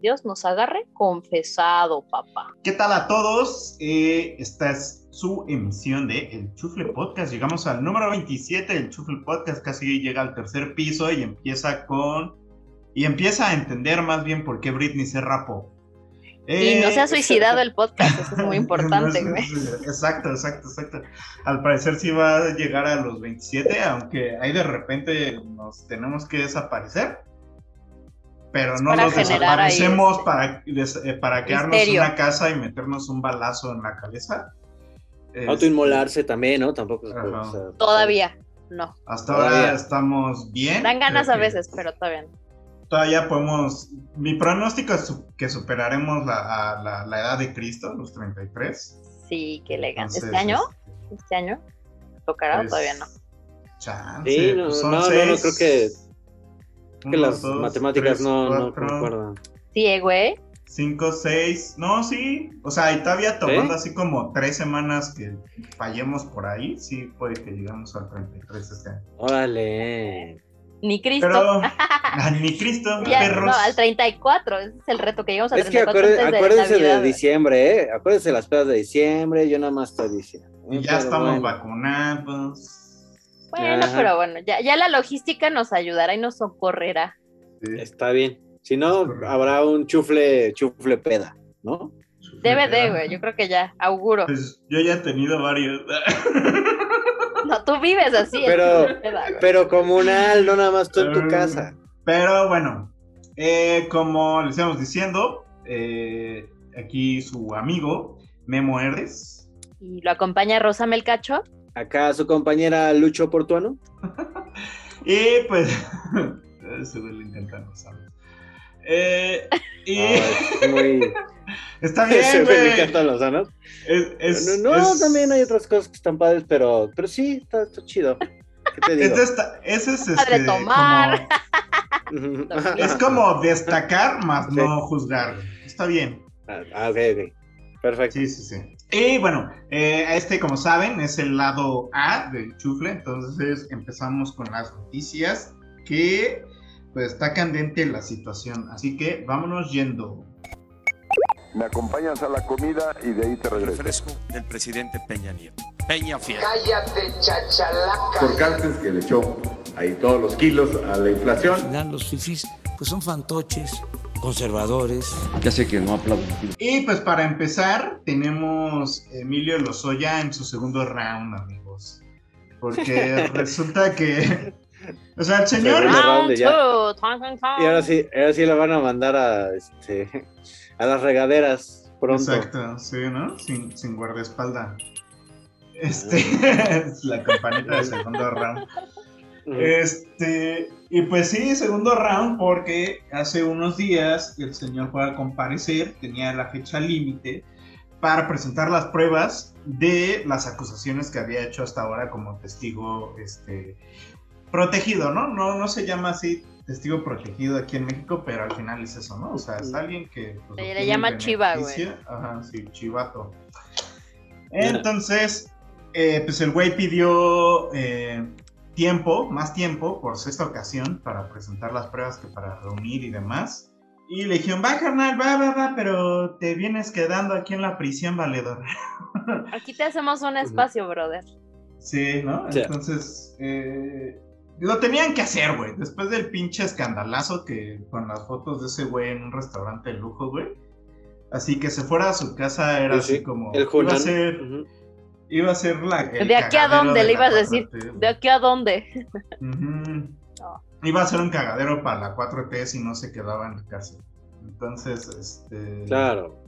Dios nos agarre confesado, papá. ¿Qué tal a todos? Eh, esta es su emisión de El Chufle Podcast. Llegamos al número 27 del Chufle Podcast, casi llega al tercer piso y empieza con... Y empieza a entender más bien por qué Britney se rapó. y no se ha suicidado el podcast, eso es muy importante, güey. exacto, exacto, exacto. Al parecer sí va a llegar a los 27, aunque ahí de repente nos tenemos que desaparecer pero no nos desaparecemos para, eh, para quedarnos en una casa y meternos un balazo en la cabeza. Autoinmolarse también, ¿no? Tampoco. todavía, no. Hasta ahora estamos bien. Dan ganas a veces, pero todavía no. Todavía podemos. Mi pronóstico es que superaremos la, la, edad de Cristo, los 33. Sí, qué elegante. ¿Este año? Este, ¿Este año? ¿Tocará o pues, todavía no? Chance, sí, no, pues no, no, no, creo que que las matemáticas no, no concuerdan. Sí, eh, güey. 5, 6, no, sí, o sea, y todavía tomando así como tres semanas que fallemos por ahí, sí puede que llegamos al 33 este año. Órale. Ni Cristo. Pero, ni Cristo, perros. No, al 34, ese es el reto que llegamos al es 34. Es que acuérdense, de, de, ¿eh? Acuérdense de las pedas de diciembre, yo nada más estoy diciendo. Y ya estamos vacunados. Bueno, pero bueno, ya, ya la logística nos ayudará y nos socorrerá. Está bien. Si no, habrá un chufle, chufle peda, ¿no? Debe de, güey, yo creo que ya, auguro. Pues yo ya he tenido varios. no, tú vives así. Pero, pero comunal, no nada más tú en tu ah, casa. Pero bueno, eh, como les íbamos diciendo, eh, aquí su amigo Memo Herdes. Y lo acompaña Rosa Melcacho. Acá su compañera Lucho Portuano. y pues. Se le intentando, ¿sabes? Eh, y. muy... Está bien. Se me encantan los sanos. no, también hay otras cosas que están padres, pero, pero sí, está, está chido. ¿Qué te digo? Es ese es este, tomar. Como... es como destacar, más no juzgar. Está bien. Ah, ok, ok. Perfecto. Sí, sí, sí. Y bueno, eh, este, como saben, es el lado A del chufle. Entonces empezamos con las noticias que pues está candente la situación. Así que vámonos yendo. Me acompañas a la comida y de ahí te regreso. Refresco del presidente Peña Nieto. Peña Fiel. Cállate, chachalaca. Por cárcel que le echó ahí todos los kilos a la inflación. los fifís, pues son fantoches conservadores. Ya sé que no aplauden. Y pues para empezar, tenemos Emilio Lozoya en su segundo round, amigos. Porque resulta que. O sea, el señor. y ahora sí, ahora sí lo van a mandar a, este, a las regaderas pronto. Exacto, sí, ¿no? Sin, sin guardaespaldas. Este es la campanita del segundo round. Este, y pues sí, segundo round, porque hace unos días el señor fue a comparecer, tenía la fecha límite para presentar las pruebas de las acusaciones que había hecho hasta ahora como testigo este, protegido, ¿no? ¿no? No se llama así testigo protegido aquí en México, pero al final es eso, ¿no? O sea, es alguien que... Pues, se le llama chiva, güey. Ajá, sí, chivato. Entonces, eh, pues el güey pidió... Eh, tiempo, más tiempo, por sexta ocasión, para presentar las pruebas que para reunir y demás. Y le dijeron, va carnal, va, va, va, pero te vienes quedando aquí en la prisión, valedor. Aquí te hacemos un espacio, brother. Sí, ¿no? Entonces, eh, lo tenían que hacer, güey. Después del pinche escandalazo que con las fotos de ese güey en un restaurante de lujo, güey. Así que se fuera a su casa era así como... El Iba a ser la. ¿De aquí a dónde le ibas a decir? ¿De aquí a dónde? Iba a ser un cagadero para la 4T si no se quedaba en la casa. Entonces, este. Claro.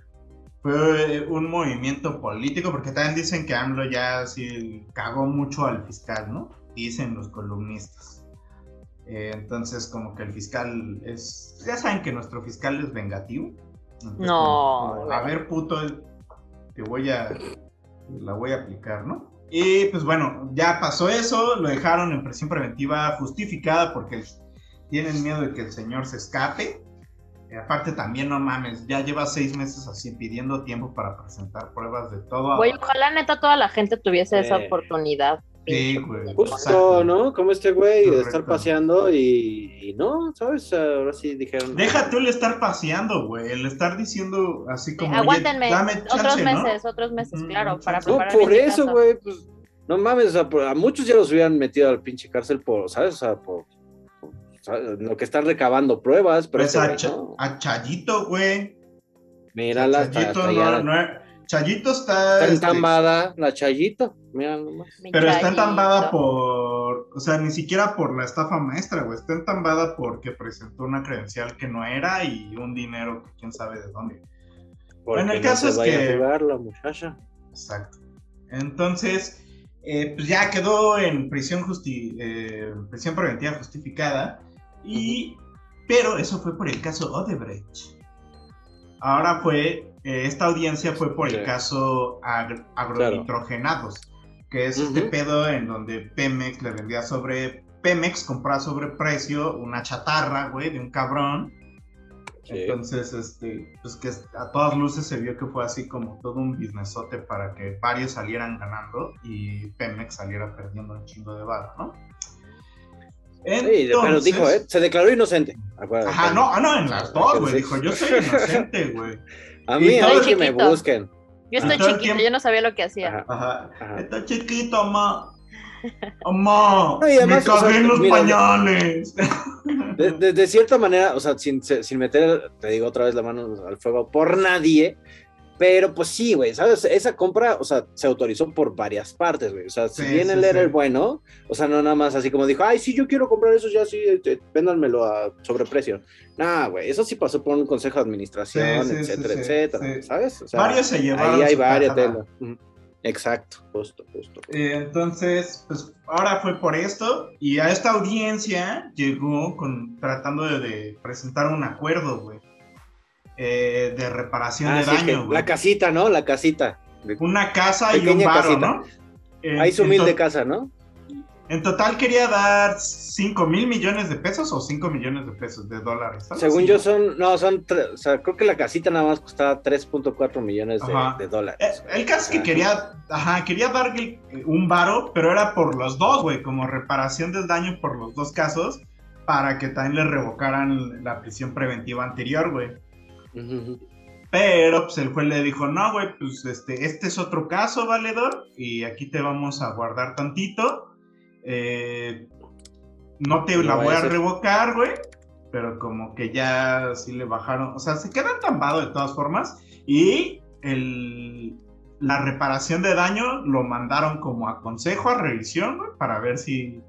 Fue un movimiento político, porque también dicen que AMLO ya sí cagó mucho al fiscal, ¿no? Dicen los columnistas. Eh, entonces, como que el fiscal es. Ya saben que nuestro fiscal es vengativo. no. a ver, puto, te voy a la voy a aplicar, ¿no? Y pues bueno, ya pasó eso, lo dejaron en prisión preventiva justificada porque tienen miedo de que el señor se escape. Y aparte también, no mames, ya lleva seis meses así pidiendo tiempo para presentar pruebas de todo. Güey, ojalá neta toda la gente tuviese esa oportunidad. Sí, güey. Justo, ¿no? Como este güey de estar paseando y, no, ¿sabes? Ahora sí dijeron. Deja tú el estar paseando, güey. El estar diciendo así como. aguántenme. otros meses, otros meses, claro, para preparar. No, por eso, güey, pues. No mames, o sea, a muchos ya los hubieran metido al pinche cárcel por, ¿sabes? O sea, por, lo que están recabando pruebas. Pero pues a, a, Chayito, güey. Mira la Chayito, no, no, Chayito está. Está este, entambada, la Chayito. Mira nomás. Pero está entambada por. O sea, ni siquiera por la estafa maestra, güey. Está entambada porque presentó una credencial que no era y un dinero que quién sabe de dónde. en el caso es que. A jugar la muchacha. Exacto. Entonces, eh, pues ya quedó en prisión, eh, prisión preventiva justificada. Y, pero eso fue por el caso Odebrecht. Ahora fue, eh, esta audiencia fue por el caso agronitrogenados, que es este pedo en donde Pemex le vendía sobre, Pemex compraba sobre precio una chatarra, güey, de un cabrón. Entonces, este, pues que a todas luces se vio que fue así como todo un businessote para que varios salieran ganando y Pemex saliera perdiendo un chingo de barro, ¿no? sí, pero dijo, ¿eh? Se declaró inocente. Ajá, no, ah, no, en las dos, güey. Dijo, yo soy inocente, güey. A mí, a que me busquen. Yo estoy chiquito, yo no sabía lo que hacía. Ajá. Estoy chiquito, mamá. Mamá, me cagué en los pañales. De, de, cierta manera, o sea, sin, sin meter, te digo otra vez la mano al fuego por nadie, pero pues sí, güey, ¿sabes? Esa compra, o sea, se autorizó por varias partes, güey. O sea, si bien el era el bueno, o sea, no nada más así como dijo, ay, sí, yo quiero comprar eso, ya sí, este, véndanmelo a sobreprecio. Nah, güey, eso sí pasó por un consejo de administración, etcétera, etcétera, ¿sabes? O sea, varios se llevaron. Ahí hay varias telas. Exacto, justo, justo. Eh, entonces, pues ahora fue por esto y a esta audiencia llegó con tratando de presentar un acuerdo, güey. Eh, de reparación ah, de daño. la casita, ¿no? La casita. Una casa y un barro, ¿no? Ahí su humilde casa, ¿no? En total quería dar 5 mil millones de pesos o 5 millones de pesos de dólares. Según yo son, no, son, o sea, creo que la casita nada más costaba 3.4 millones de, dólares. Eh, el, caso es que quería, ajá, quería darle un varo, pero era por los dos, güey, como reparación del daño por los dos casos, para que también le revocaran la prisión preventiva anterior, güey. Pero pues el juez le dijo, no, güey, pues este, este es otro caso, valedor, y aquí te vamos a guardar tantito. Eh, no te la voy a revocar, güey, pero como que ya sí le bajaron, o sea, se queda entambado de todas formas, y el, la reparación de daño lo mandaron como a consejo, a revisión, güey, para ver si,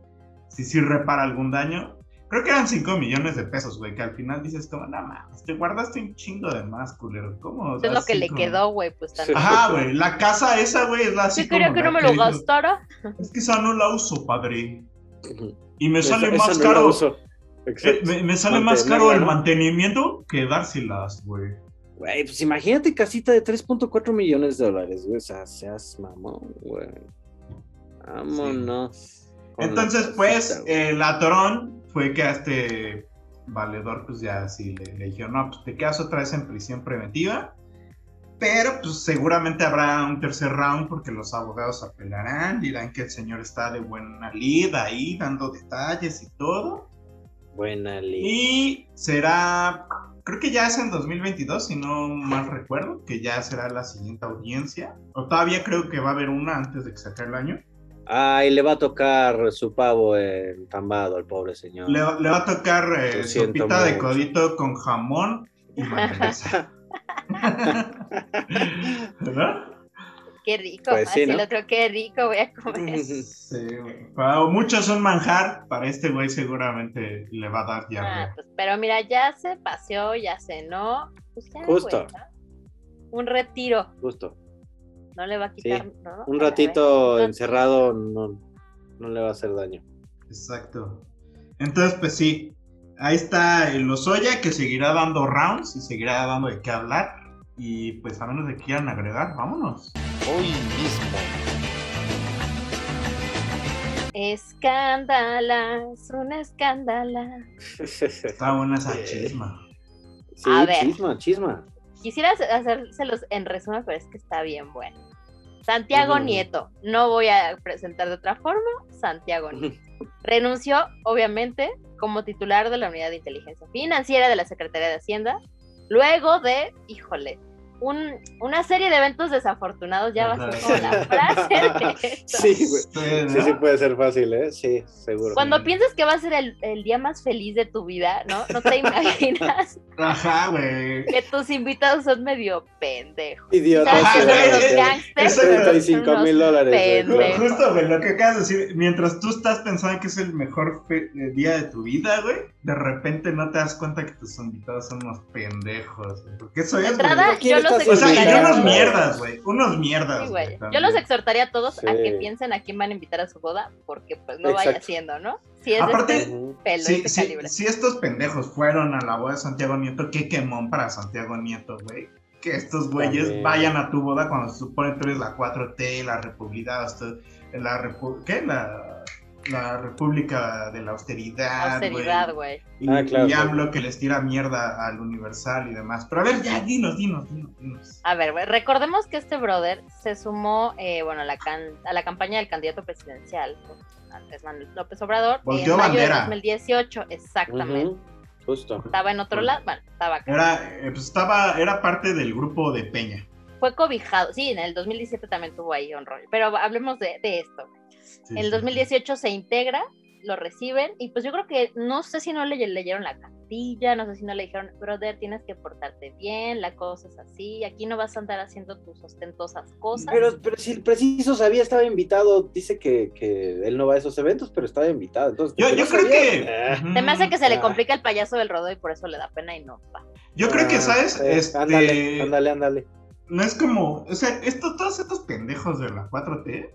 si, si repara algún daño. Creo que eran 5 millones de pesos, güey, que al final dices como, no mames, te guardaste un chingo de más, culero. ¿Cómo? Es lo que le quedó, güey, pues también. Ajá, güey, la casa esa, güey, es la así. Sí, quería que no me lo gastara. Es que esa no la uso, padre. Y me sale más caro. Eh, me, me, sale más caro el mantenimiento que dárselas, güey. Güey, pues imagínate casita de 3.4 millones de dólares, güey. O sea, seas mamón, güey. Vámonos. Entonces, pues, el atorón fue que a este valedor, pues ya así le, le dijeron, no, pues te quedas otra vez en prisión preventiva, pero pues seguramente habrá un tercer round porque los abogados apelarán, dirán que el señor está de buena lid ahí, dando detalles y todo. Buena lid. Y será, creo que ya es en 2022, si no mal recuerdo, que ya será la siguiente audiencia. O todavía creo que va a haber una antes de que se acabe el año. Ay, le va a tocar su pavo entambado al pobre señor. Le, va a tocar eh, sopita de codito con jamón y mayonesa. ¿Verdad? Qué rico, pues sí, el otro qué rico voy a comer. Sí, para muchos son manjar, para este güey seguramente le va a dar ya. Ah, pues, pero mira, ya se paseó, ya cenó. Pues Justo. Un retiro. Justo no le va a quitar, Un ratito encerrado no, no le va a hacer daño. Exacto. Entonces, pues sí, ahí está el Lozoya que seguirá dando rounds y seguirá dando de qué hablar. Y pues a menos de que quieran agregar, vámonos. hoy mismo. Escándalas, una escándala. Está buena esa chisma. Sí, A ver. chisma, chisma. Quisiera hacérselos en resumen, pero es que está bien bueno. Santiago. Nieto, no voy a presentar de otra forma, Santiago Nieto. Renunció, obviamente, como titular de la Unidad de Inteligencia Financiera de la Secretaría de Hacienda, luego de, híjole, un- una serie de eventos desafortunados, ya va a ser como la frase de esto. Sí, güey. Sí, Sí, ¿no? sí puede ser fácil, ¿eh? Sí, seguro. Cuando piensas que va a ser el, el día más feliz de tu vida, ¿no? No te imaginas Ajá, güey. que tus invitados son medio pendejos. Idiota. ¿Sabes que Ajá, son güey, unos gangsters? eso- 35 mil dólares. Justo, güey, lo que acabas de decir, mientras tú estás pensando que es el mejor eh, día de tu vida, güey, de repente no te das cuenta que tus invitados son unos pendejos, güey. Porque eso es, entrada, güey. ¿Quién yo los O sea, y unos mierdas, güey. Unos mierdas. Sí, Yo los exhortaría a todos a que piensen a quién van a invitar a su boda, porque pues no vaya siendo, ¿no? Si es Aparte, de este Ujú. pelo, Si, este si- calibre. si estos pendejos fueron a la boda de Santiago Nieto, qué quemón para Santiago Nieto, güey. Que estos güeyes vayan a tu boda cuando se supone que tú eres la 4T, la Republidad, esto- la repu- ¿qué? La, la República de la Austeridad, Austeridad, güey. Y, Ah, claro, y que les tira mierda al Universal y demás. Pero a ver, ya, dinos, dinos, dinos. dinos. A ver, güey, recordemos que este brother se sumó, eh, bueno, a la, can- a la campaña del candidato presidencial, Andrés Manuel López Obrador, Volteó en mayo bandera. de 2018, exactamente. Ujú, Justo. Estaba en otro lado, bueno, estaba acá. Era, eh, pues estaba, era parte del grupo de Peña. Fue cobijado, sí, en el 2017 también tuvo ahí un rol, pero hablemos de, de esto. Sí, En el sí. 2018 se integra, lo reciben y pues yo creo que no sé si no le leyeron la cartilla, no sé si no le dijeron, brother, tienes que portarte bien, la cosa es así, aquí no vas a andar haciendo tus ostentosas cosas. Pero, pero si el preciso sabía, estaba invitado, dice que, que él no va a esos eventos, pero estaba invitado. Entonces, Yo, ¿por qué yo no creo sabía? que. Eh, Se me hace que se le Ah. complica el payaso del rodo y por eso le da pena y no va. Yo creo que, ah, ¿sabes? eh, este, Ándale, ándale, ándale. No es como. O sea, estos, todos estos pendejos de la 4T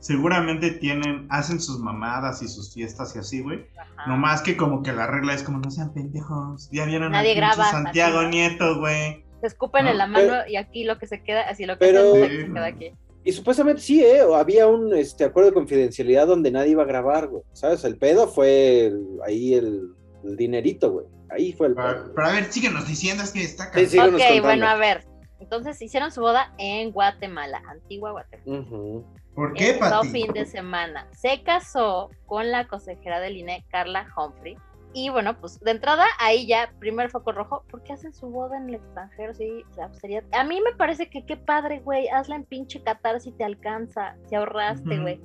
seguramente tienen. Hacen sus mamadas y sus fiestas y así, güey. Ajá. No más que como que la regla es como no sean pendejos. Ya vieron Nadie graba, Santiago así. Nieto, güey. Se escupen No, en la mano y aquí lo que se queda, así lo que Pero- hacen, lo que se queda aquí. Y supuestamente sí, ¿eh? O había un este, acuerdo de confidencialidad donde nadie iba a grabar, güey. ¿Sabes? El pedo fue el- ahí el, el dinerito, güey. Ahí fue el pedo. Pero, pero a ver, síguenos diciendo, es que está Sí, Ok, contando. bueno, a ver. Entonces hicieron su boda en Guatemala, antigua Guatemala. Ujú. ¿Por qué, el Pati? fin de semana. Se casó con la consejera del INE, Carla Humphrey. Y bueno, pues de entrada ahí ya, primer foco rojo, ¿por qué hacen su boda en el extranjero? Sí, o sea, pues, sería... A mí me parece que qué padre, güey, hazla en pinche Qatar si te alcanza, si ahorraste, güey.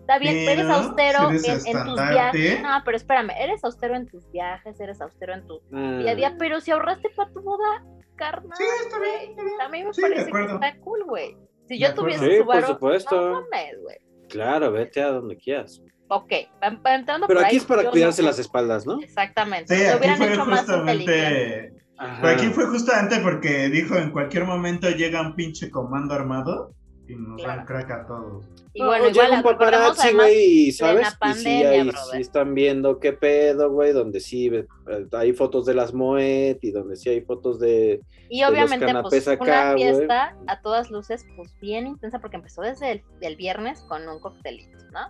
Está bien, Pero, eres austero si eres en, en tus viajes. No, pero espérame, eres austero en tus viajes, eres austero en tu día a día, pero si ahorraste para tu boda, carnal, Sí, está bien, güey, está bien. a mí me Sí, parece que está cool, güey. Si yo tuviese Sí, su por varo, supuesto. no mames, güey. Claro, vete a donde quieras. Ok, entrando Pero por aquí ahí, es para cuidarse no- las espaldas, ¿no? Exactamente. Sí, lo hubieran fue hecho más inteligente. Pero aquí fue justamente porque dijo en cualquier momento llega un pinche comando armado y nos Claro. dan crack a todos. Y No, bueno, llega igual un paparazzi, güey, y ¿sabes? Y sí, ahí sí están viendo qué pedo, güey, donde sí eh, hay fotos de las Moet y donde sí hay fotos de... y obviamente pues acá, una fiesta a todas luces pues bien intensa porque empezó desde el del viernes con un coctelito, ¿no?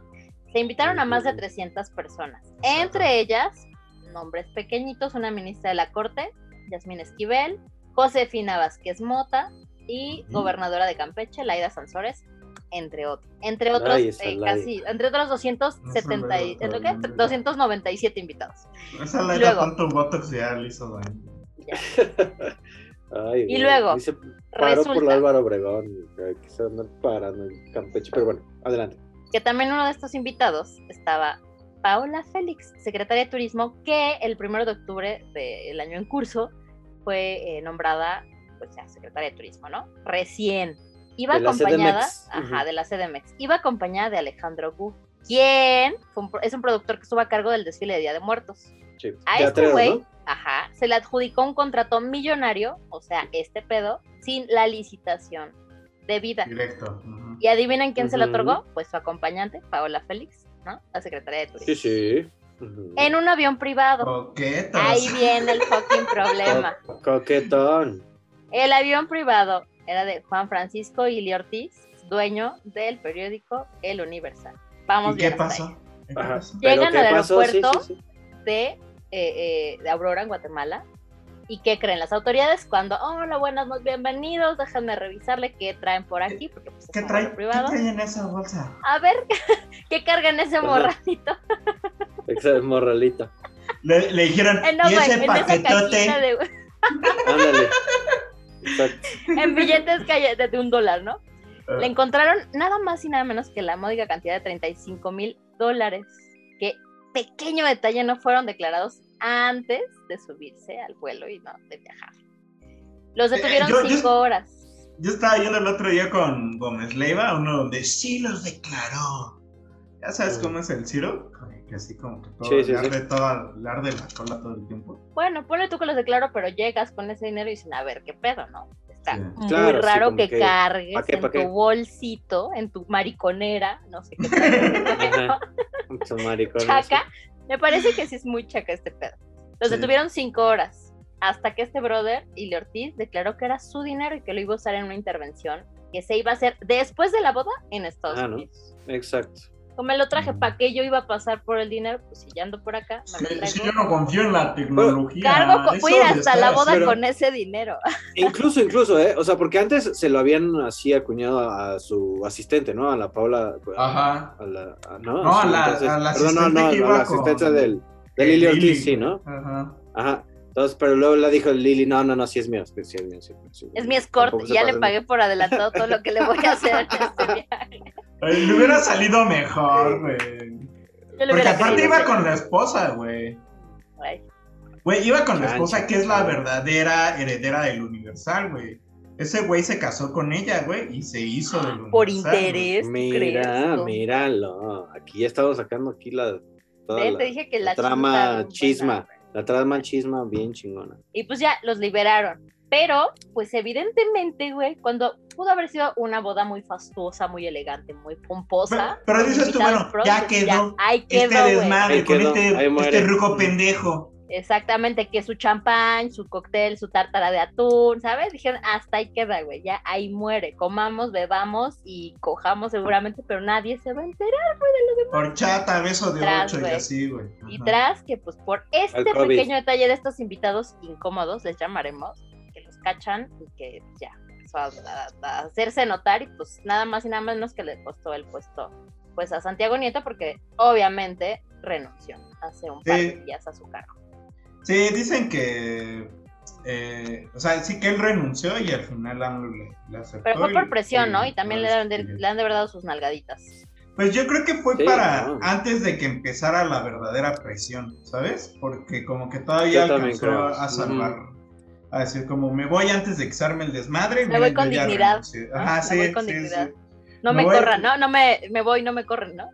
Se invitaron a más de Ujú. 300 personas, entre ellas nombres pequeñitos, una ministra de la Corte, Yasmín Esquivel, Josefina Vázquez Mota y gobernadora de Campeche, Laida Sansores, entre otros. Entre otros, eh, Laida. casi, entre otros 270 y, No, ¿es lo que? no. 297 invitados. Esa la Luego. tanto botox ya le hizo daño. Ay, Y luego, Dice, paró por Álvaro Obregón, que se andan parando en Campeche, pero bueno, adelante. que también uno de estos invitados estaba Paola Félix, secretaria de Turismo, que el primero de octubre del año en curso fue eh, nombrada pues ya secretaria de Turismo, ¿no? Recién. Iba De la acompañada, CDMX, ajá, ujú. de la CDMX. Iba acompañada de Alejandro Gu, quien fue un es un productor que estuvo a cargo del desfile de Día de Muertos. Sí, A este güey, ¿no? ajá, se le adjudicó un contrato millonario, o sea, este pedo, sin la licitación debida. Directo. ujú. ¿Y adivinen quién se lo otorgó? Pues su acompañante, Paola Félix, ¿no? La secretaria de Turismo. Sí, sí. En un avión privado. Coquetos. Ahí viene el fucking problema. Co- Coquetón. El avión privado era de Juan Francisco Ili Ortiz, dueño del periódico El Universal. Vamos ¿Y qué pasó? ¿Qué Ajá. pasó? ¿Pero Llegan qué al pasó? Aeropuerto sí, sí. de, eh, eh, de Aurora, en Guatemala. ¿Y qué creen las autoridades? Cuando, hola, buenas noches, bienvenidos, déjenme revisarle qué traen por aquí, porque pues, ¿Qué es un trae, vuelo ¿Qué privado. trae en esa bolsa? A ver, ¿qué carga en ese Ajá. morralito? Esa es morralita. Le, le dijeron, Eh, no, ¿y güey, ese en esa paquetote? de, Ándale. Exacto. en billetes calle- de, de un dólar, ¿no? Ah. Le encontraron nada más y nada menos que la módica cantidad de 35 mil dólares, que pequeño detalle no fueron declarados antes de subirse al vuelo y no de viajar. Los detuvieron Eh, yo- yo- cinco horas. Yo estaba yendo el otro día con Gómez Leiva, uno donde sí los declaró. Ya sabes cómo es el Ciro, que así como que todo, Sí, sí, le, sí. toda- le arde la cola todo el tiempo. Bueno, ponle tú que los declaro, pero llegas con ese dinero y dicen, a ver, ¿qué pedo, no? Está Sí. muy Claro, raro que, que, cargues ¿pa' qué, en tu qué? bolsito, en tu mariconera, no sé qué. Ajá. Son maricones. chaca. Me parece que sí es muy chaca este pedo. Los Sí. detuvieron cinco horas hasta que este brother, Ili Ortiz, declaró que era su dinero y que lo iba a usar en una intervención que se iba a hacer después de la boda en Estados Ah, ¿no? Unidos. Exacto. Como me lo traje, Mm. ¿para qué yo iba a pasar por el dinero? Pues si ya ando por acá, me lo yo no confío en la tecnología. Cargo, con, voy a ir hasta estar la boda pero- con ese dinero. Incluso, incluso, ¿eh? O sea, porque antes se lo habían así acuñado a, a su asistente, ¿no? A la Paula. Ajá. A la, a- ¿no? No, a la- entonces- a la perdón, no, asistente no, no, iba la con- asistencia del, de Lili Ortiz, sí, ¿no? Ajá. Ajá. Entonces, pero luego le dijo Lili, no, no, no, sí es mío, sí es mío, sí es mío, sí Es mi escort ya le pagué por adelantado todo lo que le voy a hacer en este viaje. Ay, Le hubiera salido mejor, güey. Yo le Porque aparte iba con la esposa, güey. Güey, iba con la esposa que es la verdadera heredera del Universal, güey. Ese güey se casó con ella, güey, y se hizo del Universal. Por güey. interés, ¿tú Mira, crees? míralo. Aquí ya estamos sacando aquí la, toda Ven, la, te dije que la, la chisma trama chisma. La trama chisma bien chingona. Y pues ya los liberaron. Pero, pues evidentemente, güey, cuando pudo haber sido una boda muy fastuosa, muy elegante, muy pomposa. Pero- pero con dices tú, bueno, ya quedó ahí quedó, Este desmadre Ahí con quedó, ahí este, este ruco pendejo. Exactamente, que su champán, su cóctel, su tártara de atún, ¿sabes? Dijeron, hasta ahí queda, güey, ya ahí muere. Comamos, bebamos y cojamos seguramente, pero nadie se va a enterar, güey, de lo demás. Horchata, beso de Tras, ocho y así, güey. Y tras que, pues, por este pequeño detalle de estos invitados incómodos, les llamaremos, que los cachan y que ya empezó a, a- a hacerse notar y pues nada más y nada menos que le costó el puesto pues a Santiago Nieto porque obviamente renunció hace un par de días a su cargo. Sí, dicen que. eh, o sea, sí que él renunció y al final AMLO le, le aceptó. Pero fue por presión, ¿no? y también le, dan de, despidió. le han de verdad dado sus nalgaditas. Pues yo creo que fue Sí, para no. antes de que empezara la verdadera presión, ¿sabes? Porque como que todavía alcanzó creo. a salvar, a decir como me voy antes de que se arme el desmadre. Me voy con dignidad, renuncié". ¿no? Ajá, Me sí, voy con sí, dignidad. sí. No Me me, voy- corran, ¿no? No me, me voy, no me corren, ¿no?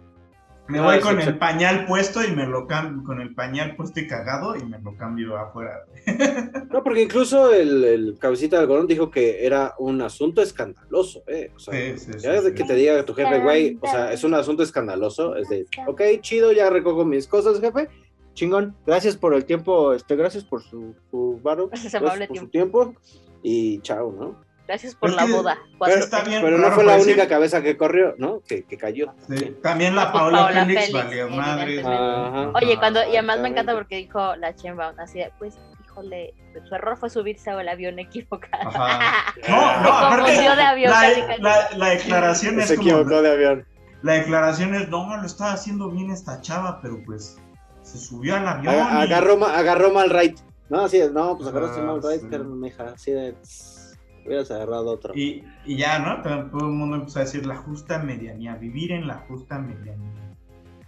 Me Ah, voy con el pañal puesto y me lo cambio, con el pañal puesto y cagado y me lo cambio afuera. No, porque incluso el, el cabecita de algodón dijo que era un asunto escandaloso, ¿eh? O sea, Sí, sí, ya sí, que te diga tu jefe, güey, o sea, es un asunto escandaloso, es de, ok, chido, ya recojo mis cosas, jefe, chingón, gracias por el tiempo, este, gracias por su, su varo, Gracias, gracias por su tiempo, y chao, ¿no? Gracias por Es la que- boda. Pero, está bien. pero no fue la para única cabeza que corrió, ¿no? Que, que cayó. Sí, También la Pues Paola Paola Félix Félix, valió madre. Ajá. Oye, cuando, y además me encanta porque dijo la Chemba, así de, pues, híjole, su error fue subirse al avión equivocado. Ajá. No, no, Se aparte, de avión, casi, la, casi. la, la declaración es Se como, equivocó de avión. la declaración es, no, lo estaba haciendo bien esta chava, pero pues se subió al avión. Aga- y- Agarró, ma- agarró mal right. No, así es, no, pues agarraste Ah, mal right, sí. carneja, así de, tss, hubieras agarrado otro. Y, y ya, ¿no? Todo, todo el mundo empezó a decir la justa medianía, vivir en la justa medianía.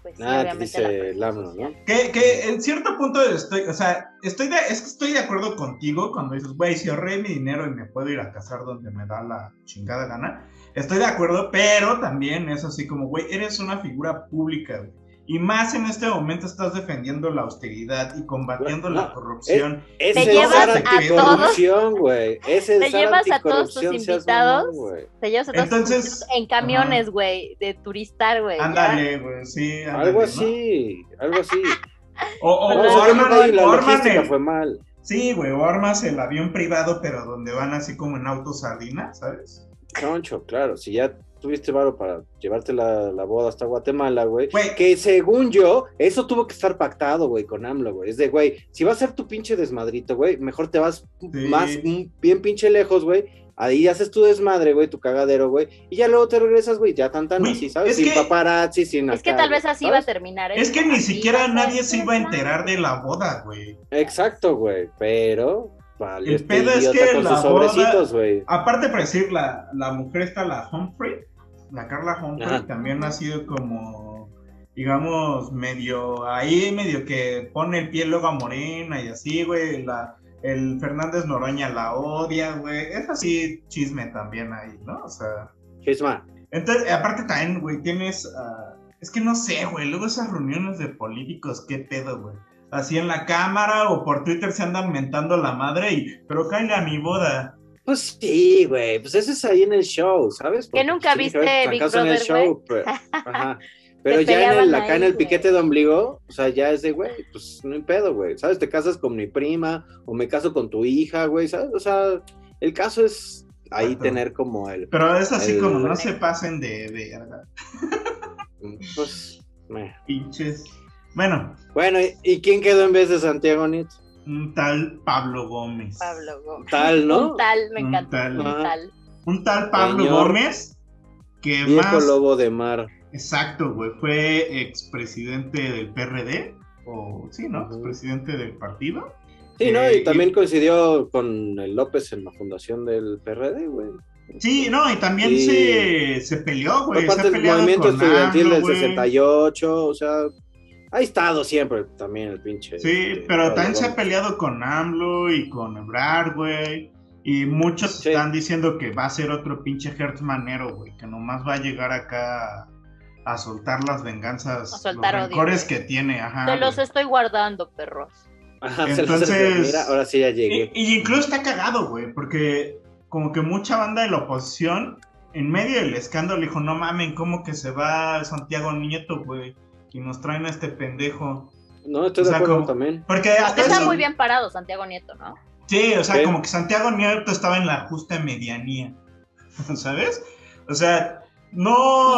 Pues sí, Ah, dice la Lamno, ¿no? Que, que en cierto punto estoy, o sea, estoy de, es que estoy de acuerdo contigo cuando dices, güey, si ahorré mi dinero y me puedo ir a casar donde me da la chingada gana. Estoy de acuerdo, pero también es así como, güey, eres una figura pública, güey. Y más en este momento estás defendiendo la austeridad y combatiendo No, la corrupción. Ese Te es llevas ser a anticorrupción, güey. Ese Te es llevas a todos tus invitados. mamón. Te llevas a todos Entonces, tus- en camiones, güey, de turistar, güey. Ándale, güey, sí. ándale, Algo ¿no? así, algo así. O, o, No, la fue mal. Sí, güey, o armas el avión privado, pero donde van así como en autos sardina, ¿sabes? Choncho, claro, si ya tuviste varo para llevarte la, la boda hasta Guatemala, güey. Que según yo, eso tuvo que estar pactado, güey, con AMLO, güey. Es de, güey, si va a ser tu pinche desmadrito, güey, mejor te vas más, mm, bien pinche lejos, güey. Ahí haces tu desmadre, güey, tu cagadero, güey. Y ya luego te regresas, güey, ya tan tan así, ¿sabes? Sin paparazzi, sin Es que tal vez así va a terminar. Es que ni siquiera nadie se iba a enterar de la boda, güey. Exacto, güey, pero Vale, el este pedo es que la güey. aparte por decir, la, la mujer está la Humphrey, la Carla Humphrey también ha sido como, digamos, medio ahí, medio que pone el pie luego a Morena y así, güey. La, el Fernández Noroña la odia, güey. Es así chisme también ahí, ¿no? O sea. Chisme. Entonces, aparte también, güey, tienes. Uh, es que no sé, güey. Luego esas reuniones de políticos, qué pedo, güey. Así en la cámara o por Twitter se andan mentando la madre y. Pero cállate a mi boda. Pues sí, güey, pues eso es ahí en el show, ¿sabes? Porque que nunca pues, viste Big Brother, en el show, pero, ajá. Pero ya en el, acá en el piquete de ombligo, o sea, ya es de, güey, pues no hay pedo, güey, ¿sabes? Te casas con mi prima o me caso con tu hija, güey, ¿sabes? O sea, el caso es ahí tener como el... Pero es así como, no se pasen de verga. Pues, me. Pinches. Bueno. Bueno, ¿y quién quedó en vez de Santiago Nieto? Un tal Pablo Gómez. Pablo Gómez. Tal, ¿no? Un tal, me encanta. Un tal. Un tal, Pablo Gómez que viejo más... lobo de mar. Exacto, güey. Fue expresidente del PRD. O sí, ¿no? Expresidente del partido. Sí, ¿no? Y también coincidió con el López en la fundación del PRD, güey. Sí, no, y también se, se peleó, güey. Por parte del movimiento estudiantil del 68, o sea, ha estado siempre también el pinche. Sí, pero también se ha peleado con AMLO y con Ebrard, güey. Y muchos están diciendo que va a ser otro pinche Hertz Manero, güey. Que nomás va a llegar acá a, soltar las venganzas, a soltar los rencores que tiene. Ajá, se los estoy guardando, perros. Ajá, Entonces, mira, ahora sí ya llegué. Y, y incluso está cagado, güey, porque como que mucha banda de la oposición, en medio del escándalo, dijo, no mamen, ¿cómo que se va Santiago Nieto, güey? Y nos traen a este pendejo. No, estoy de acuerdo también. Porque está muy bien parado Santiago Nieto, ¿no? Sí, o sea, como que Santiago Nieto estaba en la justa medianía, ¿sabes? O sea, no,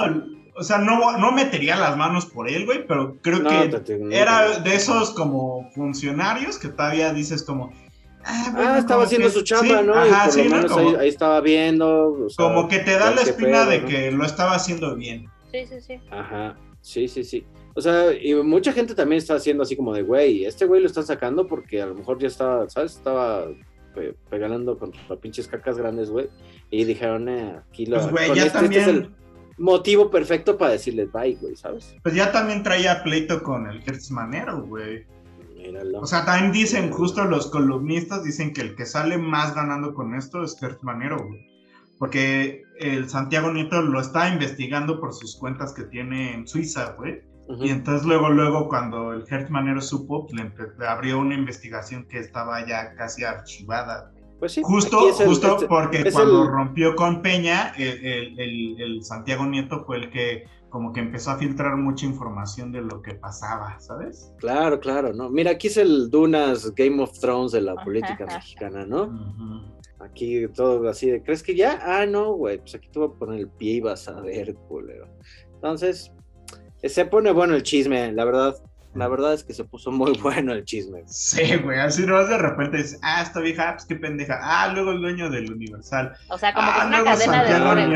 o sea, no, no metería las manos por él, güey, pero creo que era de esos como funcionarios que todavía dices como... Ah, ah estaba haciendo su chamba, ¿no? Ajá, sí, ahí, estaba viendo. como que te da la espina de que lo estaba haciendo bien. Sí, sí, sí. Ajá, sí, sí, sí. O sea, y mucha gente también está haciendo así como de, güey, este güey lo están sacando porque a lo mejor ya estaba, ¿sabes? Estaba pegando con pinches cacas grandes, güey. Y dijeron, eh, aquí lo... Pues, güey, ya también... Este es el motivo perfecto para decirles bye, güey, ¿sabes? Pues ya también traía pleito con el Hertz Manero, güey. O sea, también dicen, justo los columnistas dicen que el que sale más ganando con esto es Hertz Manero, güey. Porque el Santiago Nieto lo está investigando por sus cuentas que tiene en Suiza, güey. Y entonces luego, luego cuando el Hertzmanero supo, pues, le, abrió una investigación que estaba ya casi archivada. Pues sí, justo, justo este, porque cuando rompió con Peña, el, el, el, Santiago Nieto fue el que como que empezó a filtrar mucha información de lo que pasaba, ¿sabes? Claro, claro, ¿no? Mira, aquí es el Dunas Game of Thrones de la política mexicana, ¿no? Aquí todo así de, ¿crees que ya? Ah, no, güey, pues aquí te voy a poner el pie y vas a ver, culero. Entonces, se pone bueno el chisme, la verdad. La verdad es que se puso muy bueno el chisme. Sí, güey, así no de repente dices, ah, esta vieja, pues qué pendeja. Ah, luego el dueño del Universal. O sea, como que ah, una cadena de errores,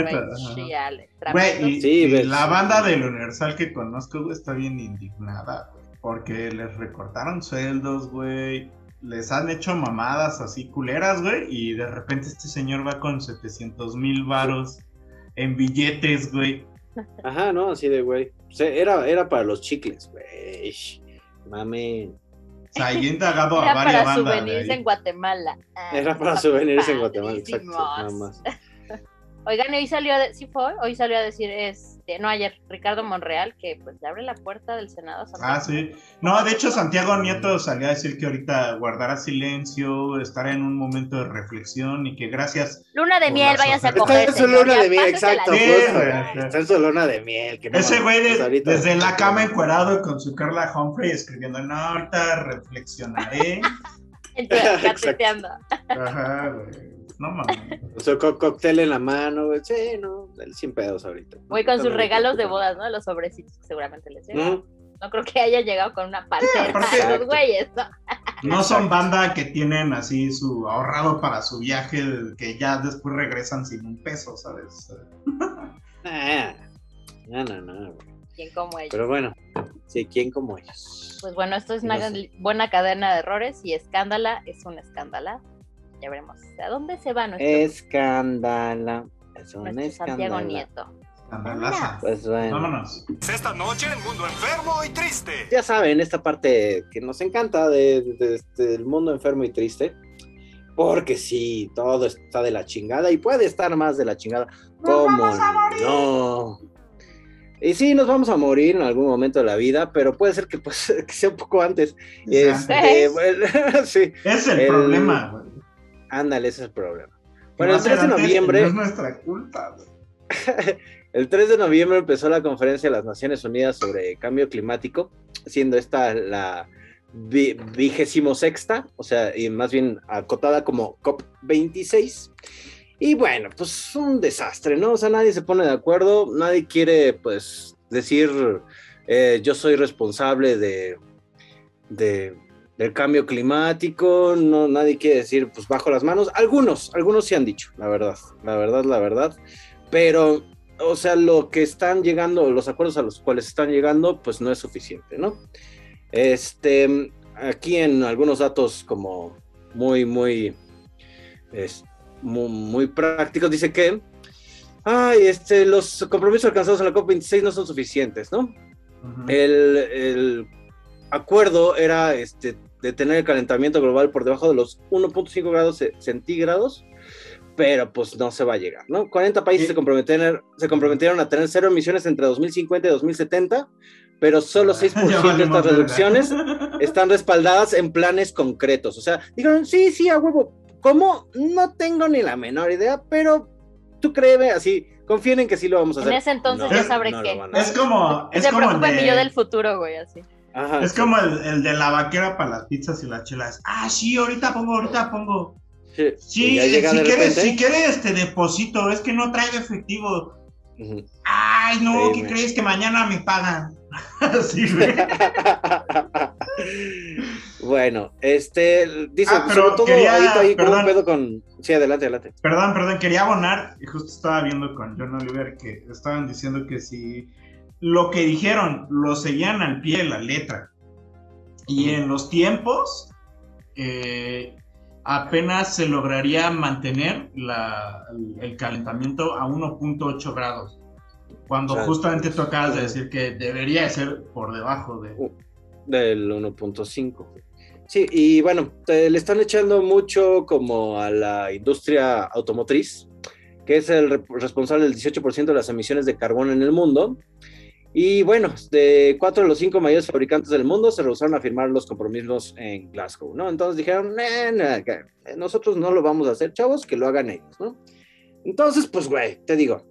güey. Sí, y, la banda del Universal que conozco, güey, está bien indignada, güey. Porque les recortaron sueldos, güey. Les han hecho mamadas así culeras, güey. Y de repente este señor va con 700 mil varos en billetes, güey. Ajá, ¿no? Así de, güey. Era, era para los chicles, güey. Mame. O sea, y indagado a varias bandas. Era para souvenirs en Guatemala. era para souvenirs en Guatemala, exacto. Nada más. Oigan, hoy salió, a sí fue, hoy salió a decir, este, no ayer, Ricardo Monreal, que pues le abre la puerta del Senado. A ah, sí. No, de hecho Santiago Nieto salió a decir que ahorita guardará silencio, estará en un momento de reflexión y que gracias. Luna de miel, váyase a coger. Está en su luna de miel, exacto. está en su luna de miel. Que Ese güey pues, desde la cama encuerado con su Carla Humphrey escribiendo, no, ahorita reflexionaré. Cateteando. Ajá, güey. No mames. O sea, cóctel en la mano, güey. Sí, no, él sin pedos ahorita. Voy con sus regalos de bodas, ¿no? Los sobrecitos que seguramente les llegan. No creo que haya llegado con una aparte- a los güeyes, ¿no? No son banda que tienen así su ahorrado para su viaje que ya después regresan sin un peso, ¿sabes? Nah, no, no, no. güey. ¿Quién como ellos? Pero bueno, sí, ¿quién como ellos? Pues bueno, esto es Sí, una no sé. buena cadena de errores y escándala es una escándala. Ya veremos a dónde se va nuestro, Escándala. Es un nuestro Santiago escándalo. Nieto. Pues bueno. Vámonos. Esta noche el mundo enfermo y triste. Ya saben, esta parte que nos encanta de- de- de- del mundo enfermo y triste. Porque sí, todo está de la chingada y puede estar más de la chingada. ¿Cómo no? Y sí, nos vamos a morir en algún momento de la vida, pero puede ser que, pues, que sea un poco antes. Este, bueno, sí, Es el, el- problema, güey. Ándale, ese es el problema. Bueno, el a ser 3 de noviembre, No es nuestra culpa, güey. el 3 de noviembre empezó la conferencia de las Naciones Unidas sobre cambio climático, siendo esta la vi- vigésimo sexta, o sea, y más bien acotada como COP26. Y bueno, pues un desastre, ¿no? O sea, nadie se pone de acuerdo, nadie quiere, pues, decir, eh, yo soy responsable de, de- del cambio climático, no, nadie quiere decir, pues, bajo las manos. Algunos, algunos sí han dicho, la verdad, la verdad, la verdad. Pero, o sea, lo que están llegando, los acuerdos a los cuales están llegando, pues no es suficiente, ¿no? Este, aquí en algunos datos como muy, muy, es, muy, muy prácticos, dice que, ay, este, los compromisos alcanzados en la COP26 no son suficientes, ¿no? El, el acuerdo era este, de tener el calentamiento global por debajo de los 1.5 grados ce- centígrados, pero pues no se va a llegar, ¿no? 40 países se comprometieron, se comprometieron a tener cero emisiones entre 2050 y 2070, pero solo 6% Ya de estas reducciones están respaldadas en planes concretos. O sea, dijeron, sí, sí, a huevo. ¿Cómo? No tengo ni la menor idea, pero tú créeme, así, confíen en que sí lo vamos a En hacer. ese entonces No, ya sabré no Es como, es Se como el preocupa yo de, del futuro, güey, así. Ajá, es sí. como el, el de la vaquera para las pizzas y las chelas. Ah, sí, ahorita pongo, ahorita pongo. Sí, si quieres, si quieres este deposito, es que no traigo efectivo. Ay, no, Sí, ¿qué me- crees que mañana me pagan? sí, bueno, este, dice, Ah, pero sobre todo quería- ahorita ahí como un perdón. pedo con... Sí, adelante, adelante. Perdón, perdón, quería abonar, y justo estaba viendo con John Oliver que estaban diciendo que si lo que dijeron lo seguían al pie de la letra y en los tiempos eh, apenas se lograría mantener la- el, calentamiento a 1.8 grados, cuando justamente tú acabas de decir que debería de ser por debajo de... Del 1.5. Sí, y bueno, le están echando mucho como a la industria automotriz, que es el re- responsable del 18% de las emisiones de carbono en el mundo. Y bueno, de cuatro de los cinco mayores fabricantes del mundo se rehusaron a firmar los compromisos en Glasgow, ¿no? Entonces dijeron, "Nah, nah, nosotros no lo vamos a hacer, chavos, que lo hagan ellos, ¿no? Entonces, pues, güey, te digo,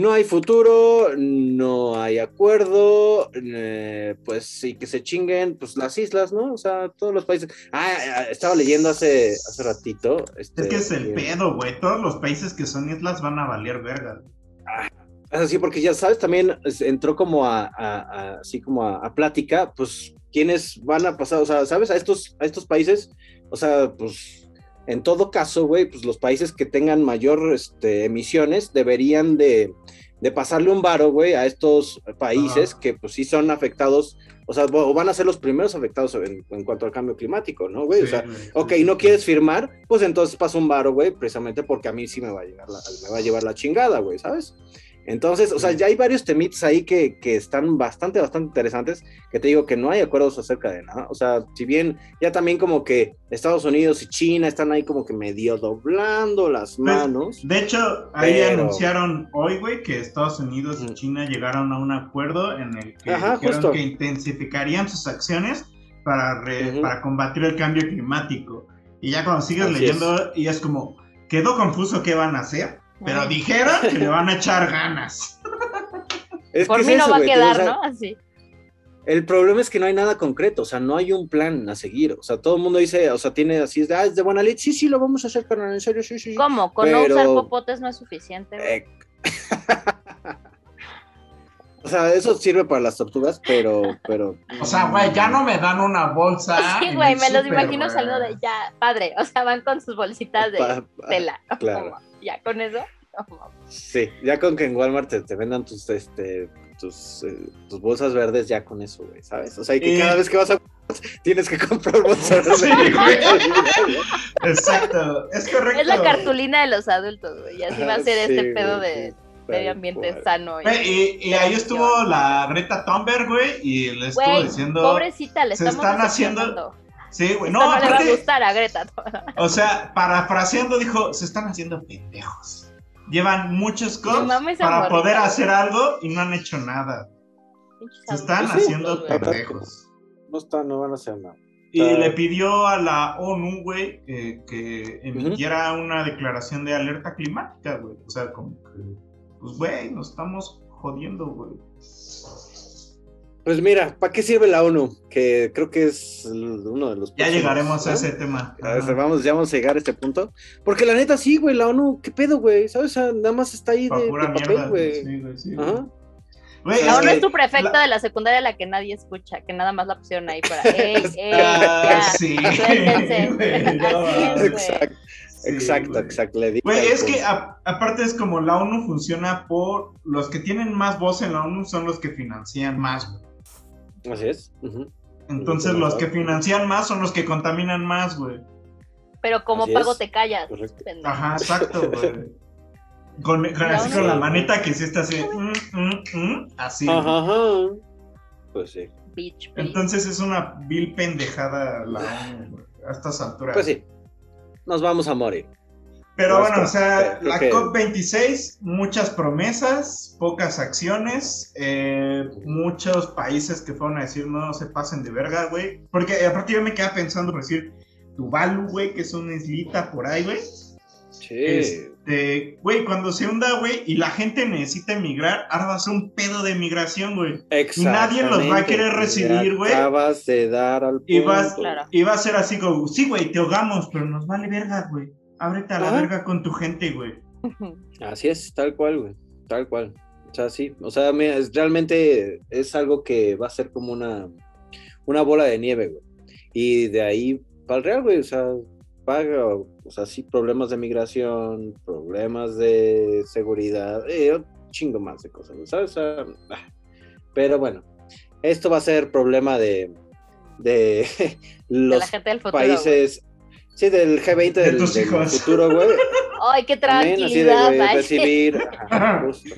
no hay futuro, no hay acuerdo, eh, pues sí que se chinguen, pues las islas, ¿no? O sea, todos los países. Ah, ah, estaba leyendo hace, hace ratito. Este, Es que es el eh, pedo, güey. Todos los países que son islas van a valer verga. Así, porque ya sabes, también entró como a, a- a- así como a, a plática, pues, quiénes van a pasar, o sea, ¿sabes? A estos, a estos países, o sea, pues, en todo caso, güey, pues los países que tengan mayor este, emisiones deberían de, de pasarle un varo, güey, a estos países que, pues, sí son afectados, o sea, o van a ser los primeros afectados en, en cuanto al cambio climático, ¿no, güey? o Sí, sea, güey, ok, no quieres firmar, pues entonces pasa un varo, güey, precisamente porque a mí sí me va a llegar la, me va a llevar la chingada, güey, ¿sabes? Entonces, o sea, ya hay varios temites ahí que, que están bastante, bastante interesantes, que te digo que no hay acuerdos acerca de nada. O sea, si bien ya también como que Estados Unidos y China están ahí como que medio doblando las Pues, manos. De hecho, ahí Pero- anunciaron hoy, güey, que Estados Unidos y. China llegaron a un acuerdo en el que Ajá, dijeron justo. que intensificarían sus acciones para, re- Ujú. para combatir el cambio climático. Y ya cuando sigues Así leyendo, y es como, quedó confuso qué van a hacer, pero dijeron que le van a echar ganas. Es Por que es mí no eso, va a quedar, o sea, ¿no? Así. El problema es que no hay nada concreto, o sea, no hay un plan a seguir. O sea, todo el mundo dice, o sea, tiene así, es de, ah, es de buena ley, sí, sí, lo vamos a hacer, carnal, en serio, sí, sí. sí. ¿Cómo? Con no Pero- usar popotes no es suficiente. güey? Eh, o sea, eso sirve para las tortugas, pero, pero. O sea, güey, ya no me dan una bolsa. sí, güey, me los imagino güey. saliendo de ya, padre. O sea, van con sus bolsitas de Pa- pa- tela. claro. Como, Ya, con eso. no. Sí, ya con que en Walmart te, te vendan tus, este, tus, eh, tus bolsas verdes, ya con eso, güey, ¿sabes? O sea, y que Eh. cada vez que vas a tienes que comprar bolsas verdes. Sí, güey. Exacto, es correcto. Es la cartulina de los adultos, güey. Y así va a ser sí, este pedo güey, de medio ambiente sano. y- Y, y ahí estuvo la Greta Thunberg, güey, y le estuvo Güey, diciendo. pobrecita, le se estamos están haciendo-. Sí, güey, no, le va a gustar a Greta. o sea, parafraseando, dijo: se están haciendo pendejos. Llevan muchos cosas para poder hacer algo y no han hecho nada. Se están haciendo pendejos. No está, no van a hacer nada. Y le pidió a la ONU, güey, que emitiera una declaración de alerta climática, güey. O sea, como que, pues, güey, nos estamos jodiendo, güey. Pues mira, ¿para qué sirve la ONU? Que creo que es uno de los. Ya próximos, llegaremos a ese tema. A ver, vamos, ya vamos a llegar a este punto. Porque la neta, sí, güey, la ONU, ¿qué pedo, güey? ¿Sabes? O sea, nada más está ahí Pa' de, pura de papel, güey. sí, güey. Ajá. La es ONU que es tu prefecta la- de la secundaria la que nadie escucha, que nada más la pusieron ahí para. ¡Ey, ey! Ah, ya! sí, no, Así es. Exacto, Sí, exacto, güey. exacto. Le di Güey, al es que a- aparte es como la ONU funciona por los que tienen más voz en la ONU son los que financian más, güey. Así es. Entonces los que financian más son los que contaminan más, güey. Pero como Así pago es. te callas. Correcto. Ajá, exacto, güey. Con, así con la manita que está así, mm, mm, mm, así. Ajá, ajá. Pues sí. Entonces es una vil pendejada la a estas alturas. Pues sí. Nos vamos a morir. Pero Basta. bueno, o sea, la que- COP26, muchas promesas, pocas acciones, eh, muchos países que fueron a decir no se pasen de verga, güey. Porque aparte yo me quedaba pensando, por decir, Tuvalu, güey, que es una islita por ahí, güey. Sí. Este, güey, cuando se hunda, güey, y la gente necesita emigrar, ahora va a ser un pedo de migración, güey. Y nadie los va a querer recibir, güey. Acabas de dar al punto. Y vas- Claro. Y va a ser así como, sí, güey, te ahogamos, pero nos vale verga, güey. Ábrete a la Ajá. verga con tu gente, güey. Así es, tal cual, güey. Tal cual. O sea, sí. O sea, mira, es- realmente es algo que va a ser como una, una bola de nieve, güey. Y de ahí para el real, güey. O sea, paga, o sea, sí, problemas de migración, problemas de seguridad, eh, un chingo más de cosas, ¿sabes? O sea, ah. pero bueno, esto va a ser problema de, de De los la gente del futuro. güey. países. Sí, del G20 del, tus del hijos. futuro, güey. Ay, qué También así de, tranquilidad. güey, recibir. ajá, justo.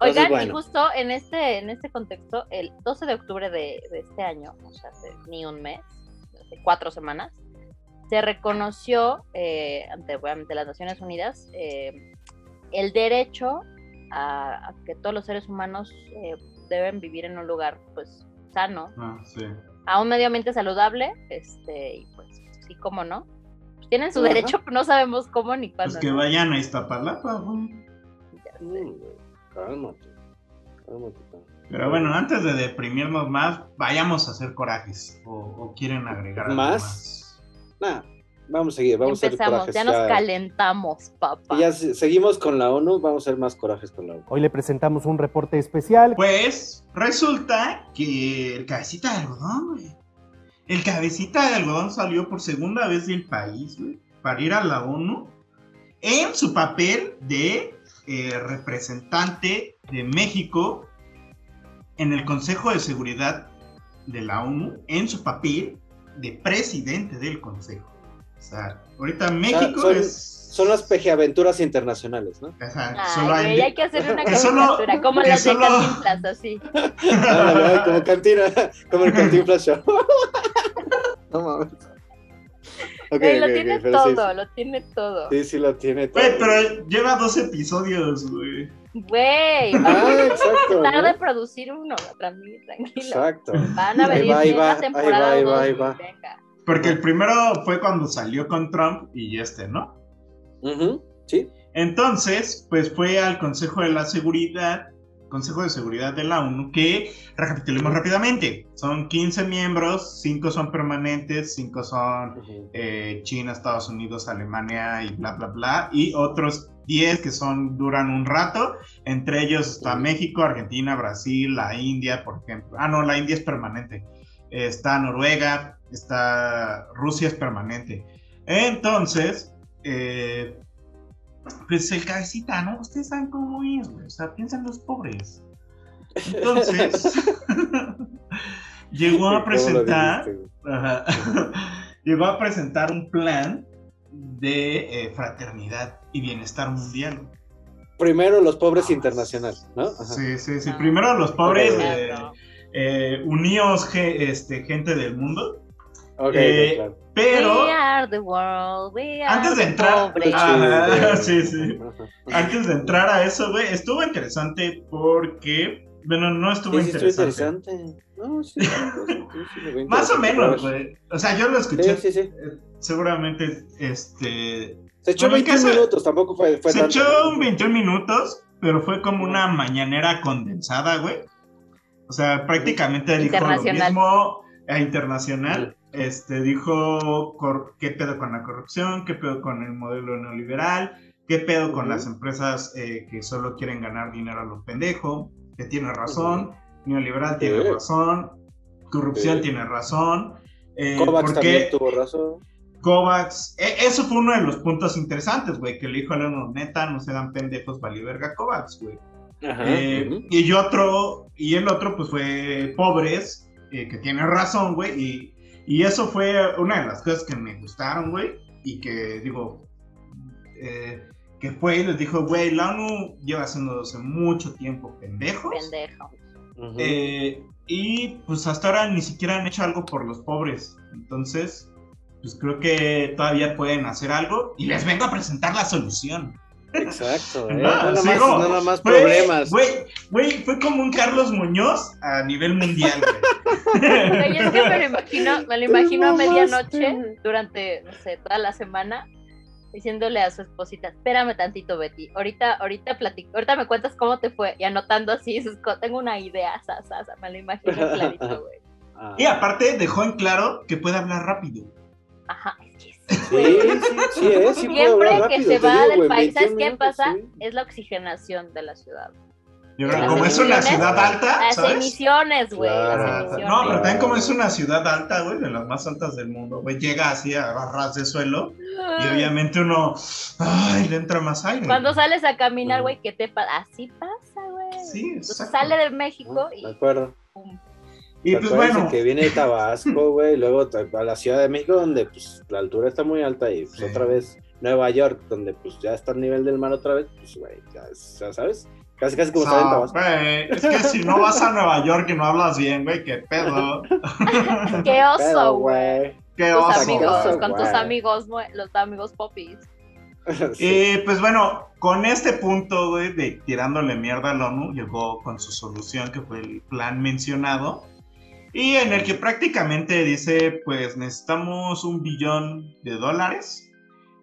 Oigan, y bueno. justo en este, en este contexto, el 12 de octubre de, de este año, o sea, hace ni un mes, hace cuatro semanas, se reconoció eh, ante obviamente las Naciones Unidas eh, el derecho a, a que todos los seres humanos eh, deben vivir en un lugar pues sano, Ah, sí. a un medio ambiente saludable, este, y sí, cómo no. Pues tienen su Ajá. derecho, pero no sabemos cómo ni Pues cuándo. que ¿no? vayan a Iztapalapa, güey. Ya sé. Mm, Cálmate. Cálmate. cálmate. Pero bueno, antes de deprimirnos más, vayamos a hacer corajes. O, o quieren agregar algo ¿Más? más. Nah, vamos a seguir, vamos a hacer Empezamos, corajes. ya nos calentamos, papá. y ya se- seguimos con la ONU, vamos a hacer más corajes con la ONU. Hoy le presentamos un reporte especial. Pues resulta que el cabecita de algodón, güey. El cabecita de algodón salió por segunda vez del país, para ir a la ONU en su papel de eh, representante de México en el Consejo de Seguridad de la ONU, en su papel de presidente del Consejo. O sea, ahorita México son- es... Son las pejeaventuras internacionales, ¿no? Ajá, Ay, solo hay- hay que hacer una que solo- caricatura, como las de solo- Cantinflas, así. Ándale, ay, como cantina, como el Cantinflas Show. no mames. Ok, Güey, lo ok, ok, tiene sí, todo, lo tiene todo. Sí, sí lo tiene todo. Güey, pero lleva dos episodios, güey. Güey, Ah, exacto. tarde ¿no? producir uno, tranquilo, tranquilo. Exacto. Van a Ahí venir va, ahí va, la ahí temporada va, ahí dos, va, ahí va. venga. Porque el primero fue cuando salió con Trump y este, ¿no? Sí. Entonces, pues fue al Consejo de la Seguridad Consejo de Seguridad de la ONU, que recapitulemos rápidamente. Son 15 miembros, 5 son permanentes, 5 son eh, China, Estados Unidos, Alemania y bla, bla, bla, y otros 10 que son duran un rato. Entre ellos está México, Argentina, Brasil, la India, por ejemplo. Ah, no, la India es permanente. Está Noruega, está Rusia es permanente. Entonces, eh, pues el cabecita, ¿no? Ustedes saben cómo es, güey. O sea, piensan los pobres. Entonces, llegó a presentar, ajá, llegó a presentar un plan de eh, fraternidad y bienestar mundial. Primero los pobres internacional, ¿no? Ajá. Sí, sí, sí. Primero los pobres eh, eh, unidos, este, gente del mundo. Ok, Eh, claro. We Pero are the world, we are antes de entrar. Ajá, sí, sí. Antes de entrar a eso, güey, estuvo interesante porque, bueno, no estuvo Sí, sí, estuvo interesante. interesante. No, sí, sí, Más o interesante, menos, güey. O sea, yo lo escuché. Sí, sí, sí. eh, Seguramente, este. Se echó Bueno, el 21 caso- minutos, tampoco fue, fue Se tanto. echó un 21 minutos, pero fue como una mañanera condensada, güey. O sea, prácticamente dijo lo mismo a internacional. Este dijo qué pedo con la corrupción, qué pedo con el modelo neoliberal, qué pedo con las empresas eh, que solo quieren ganar dinero a los pendejos, que tiene razón, neoliberal tiene razón, corrupción tiene razón. Eh, Kovacs ¿por también tuvo razón. Kovacs, e- eso fue uno de los puntos interesantes, güey, que le dijo a Leonor, neta, no se dan pendejos, valió verga Kovacs, güey. Eh, y otro, y el otro, pues fue Pobres, eh, que tiene razón, güey, y, y eso fue una de las cosas que me gustaron, güey, y que digo, eh, que fue y les dijo, güey, la ONU lleva haciéndose mucho tiempo pendejos. Pendejo. Eh, y pues hasta ahora ni siquiera han hecho algo por los pobres. Entonces, pues creo que todavía pueden hacer algo y les vengo a presentar la solución. Exacto, ¿eh? No, No, nada más, como- no nada más Fue- problemas. Güey, güey, fue como un Carlos Muñoz a nivel mundial, güey. Es que me lo imagino, me lo imagino a medianoche durante, no sé, toda la semana, diciéndole a su esposita, espérame tantito, Betty, ahorita, ahorita platico, ahorita me cuentas cómo te fue, y anotando así tengo una idea, sa, sa, sa, me lo imagino clarito, güey. Ah. Y aparte dejó en claro que puede hablar rápido. Ajá, es que Sí, sí, sí. Sí puedo siempre que rápido, se va digo, del güey, país, ¿sabes 21 qué pasa? sí. Es la oxigenación de la ciudad. Yo creo que Las como es una emisiones, ciudad alta, Las ¿sabes? emisiones, güey, Claro. No, pero también como es una ciudad alta, güey, de las más altas del mundo, güey, llega así a barras de suelo y obviamente uno, ay, le entra más aire. Cuando sales a caminar, güey, ¿qué te pasa? Así pasa, güey. Sí, exacto. sale de México De y acuerdo. pum. Y pues bueno, que viene de Tabasco, güey, luego a la Ciudad de México, donde pues la altura está muy alta, y pues Sí. otra vez Nueva York, donde pues ya está al nivel del mar otra vez, pues güey, ya, es- ya sabes, casi casi como estar en Tabasco. es que si no vas a Nueva York y no hablas bien, güey, qué pedo. Qué oso, güey. Qué Tus oso. amigos, con tus amigos, los amigos popis. Sí. Y pues bueno, con este punto, güey, de tirándole mierda a la ONU, llegó con su solución, que fue el plan mencionado, y en el que prácticamente dice, pues necesitamos un billón de dólares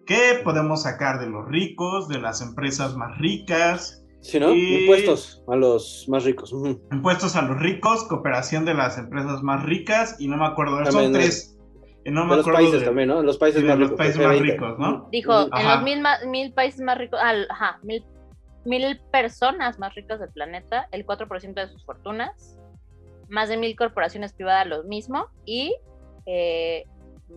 que podemos sacar de los ricos, de las empresas más ricas, Sí, ¿no? y- Impuestos a los más ricos. ujú. impuestos a los ricos, cooperación de las empresas más ricas, y no me acuerdo, son También de- tres. eh, No me de los acuerdo países de- también, ¿no? Los países más los ricos. países más G20. ricos, ¿no? Dijo, en Ajá. los mil, ma- mil países más ricos, al- ajá, mil, mil personas más ricas del planeta, el 4% de sus fortunas, más de mil corporaciones privadas lo mismo, y eh,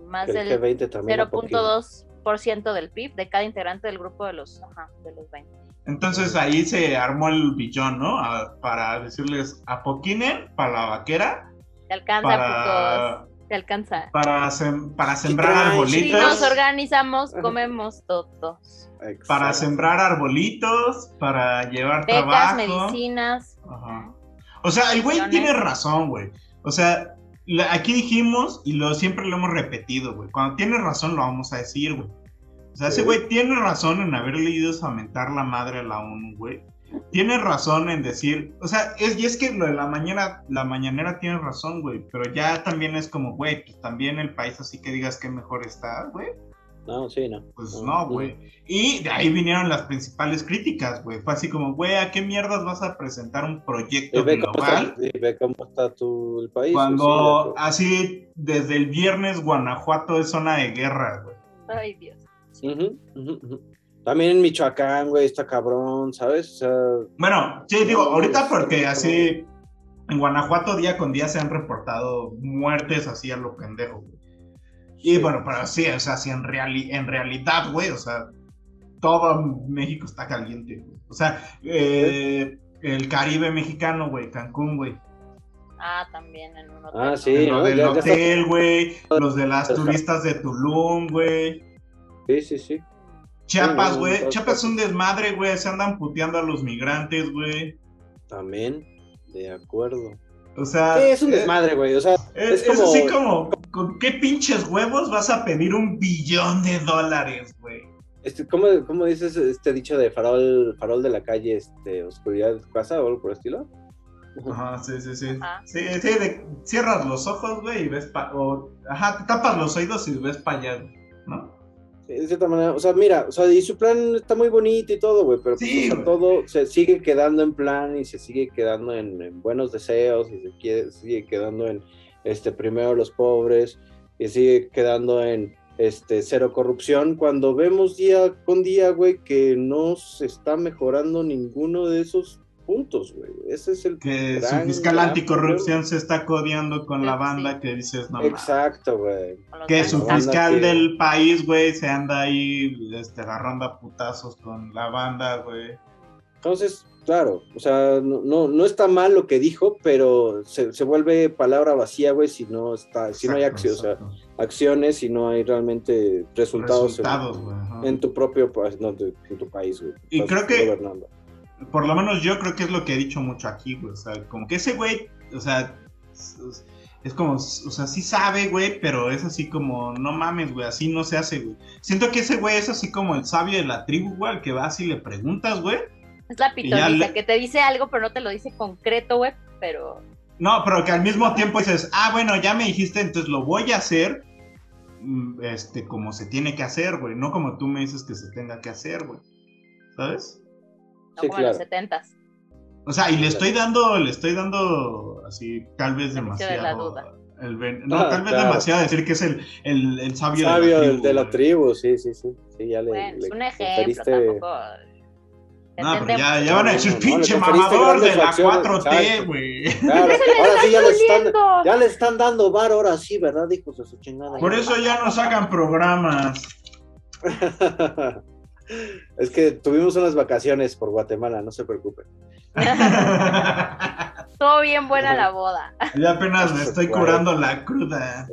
más El del G20 también. un poquito. 0.2% del PIB de cada integrante del grupo de los, ajá, de los 20. Entonces ahí se armó el billón, ¿no? A- para decirles a Poquinen, para la vaquera, Te alcanza, para, putos, te alcanza. para, sem- para sembrar traen, Si arbolitos. nos organizamos, comemos todos. Exacto. para sembrar arbolitos, para llevar Becas, trabajo. medicinas. O sea, el güey tiene razón, güey. O sea, la- aquí dijimos y lo siempre lo hemos repetido, güey. Cuando tiene razón lo vamos a decir, güey. O sea, ese güey tiene razón en haber leído mentar la madre a la ONU, güey. Tiene razón en decir, o sea, es, y es que lo de la mañana, la mañanera tiene razón, güey, pero ya también es como, güey, pues también el país así que digas que mejor está, güey. No, sí, no. Pues no, güey. Y de ahí vinieron las principales críticas, güey. Fue así como, güey, ¿a qué mierdas vas a presentar un proyecto Y ve cómo global? está, y ve cómo está tu, el país. Cuando sí, así desde el viernes Guanajuato es zona de guerra, güey. Ay, Dios. También en Michoacán, güey, está cabrón, ¿sabes? O sea, Bueno, sí, digo, ahorita porque así en Guanajuato día con día se han reportado muertes así a lo pendejo, güey. Y bueno, pero sí, o sea, sí en, reali- en realidad, güey, o sea, todo México está caliente, güey. O sea, eh, el Caribe mexicano, güey, Cancún, güey. Ah, también en un hotel. Ah, sí, Lo ¿no? del Ya- hotel, güey. Los de las turistas de Tulum, güey. Sí, sí, sí. Chiapas, Sí, güey. no, no, Chiapas es un desmadre, güey. Se andan puteando a los migrantes, güey. También, de acuerdo. O sea. Sí, es un eh, desmadre, güey. O sea, Es, es es así como, ¿con qué pinches huevos vas a pedir un billón de dólares, güey? Este, ¿cómo, cómo dices este dicho de farol, farol de la calle, este, oscuridad de tu casa o algo por el estilo? Ajá, sí, sí, sí. Ajá. Sí, sí, de- cierras los ojos, güey, y ves pa... O, ajá, te tapas los oídos y ves para allá, ¿no? Sí, de cierta manera, o sea, mira, o sea, y su plan está muy bonito y todo, güey, pero pues, o sea, todo se sigue quedando en plan y se sigue quedando en, en buenos deseos y se quiere- sigue quedando en, este, primero los pobres y sigue quedando en, este, cero corrupción, cuando vemos día con día, güey, que no se está mejorando ninguno de esos puntos, güey. Ese es el Que su fiscal gran anticorrupción se está codeando con la Sí. banda que dices, no. Exacto, güey. Que su fiscal que- del país, güey, se anda ahí este, agarrando a putazos con la banda, güey. Entonces, claro, o sea, no, no, no está mal lo que dijo, pero se, se vuelve palabra vacía, güey, si no está, si no hay acción, o sea, acciones, si no hay realmente resultados, en- Resultados, en, tu propio país, no, de- en tu país, güey. Y Estás creo que- gobernando. Por lo menos yo creo que es lo que he dicho mucho aquí, güey. O sea, como que ese güey, o sea, es, es como, o sea, sí sabe, güey, pero es así como, no mames, güey, así no se hace, güey. Siento que ese güey es así como el sabio de la tribu, güey, al que vas y le preguntas, güey. Es la pitoniza, le- que te dice algo, pero no te lo dice concreto, güey, pero... No, pero que al mismo tiempo dices, ah, bueno, ya me dijiste, entonces lo voy a hacer, mm, este, como se tiene que hacer, güey, no como tú me dices que se tenga que hacer, güey. ¿Sabes? No Sí, como en los setentas. O sea, y le estoy dando, le estoy dando así, tal vez de la demasiado. duda. el ben- no, Ah, tal vez claro. demasiado decir que es el, el, el sabio, Sabio de la del- tribu. de la tribu, sí, sí, sí. Sí, ya le, Bueno, es un ejemplo, tampoco... No, pero ya, ya van a decir pinche mamador de la facciones, 4T, exacto. güey. Claro, ¡Se le ahora sí ya le están, ya le están dando bar, ahora sí, ¿verdad, hijos de su chingada? Por eso ya no sacan programas. es que tuvimos unas vacaciones por Guatemala, no se preocupen. Estuvo bien buena la boda. Ya apenas me estoy curando la cruda.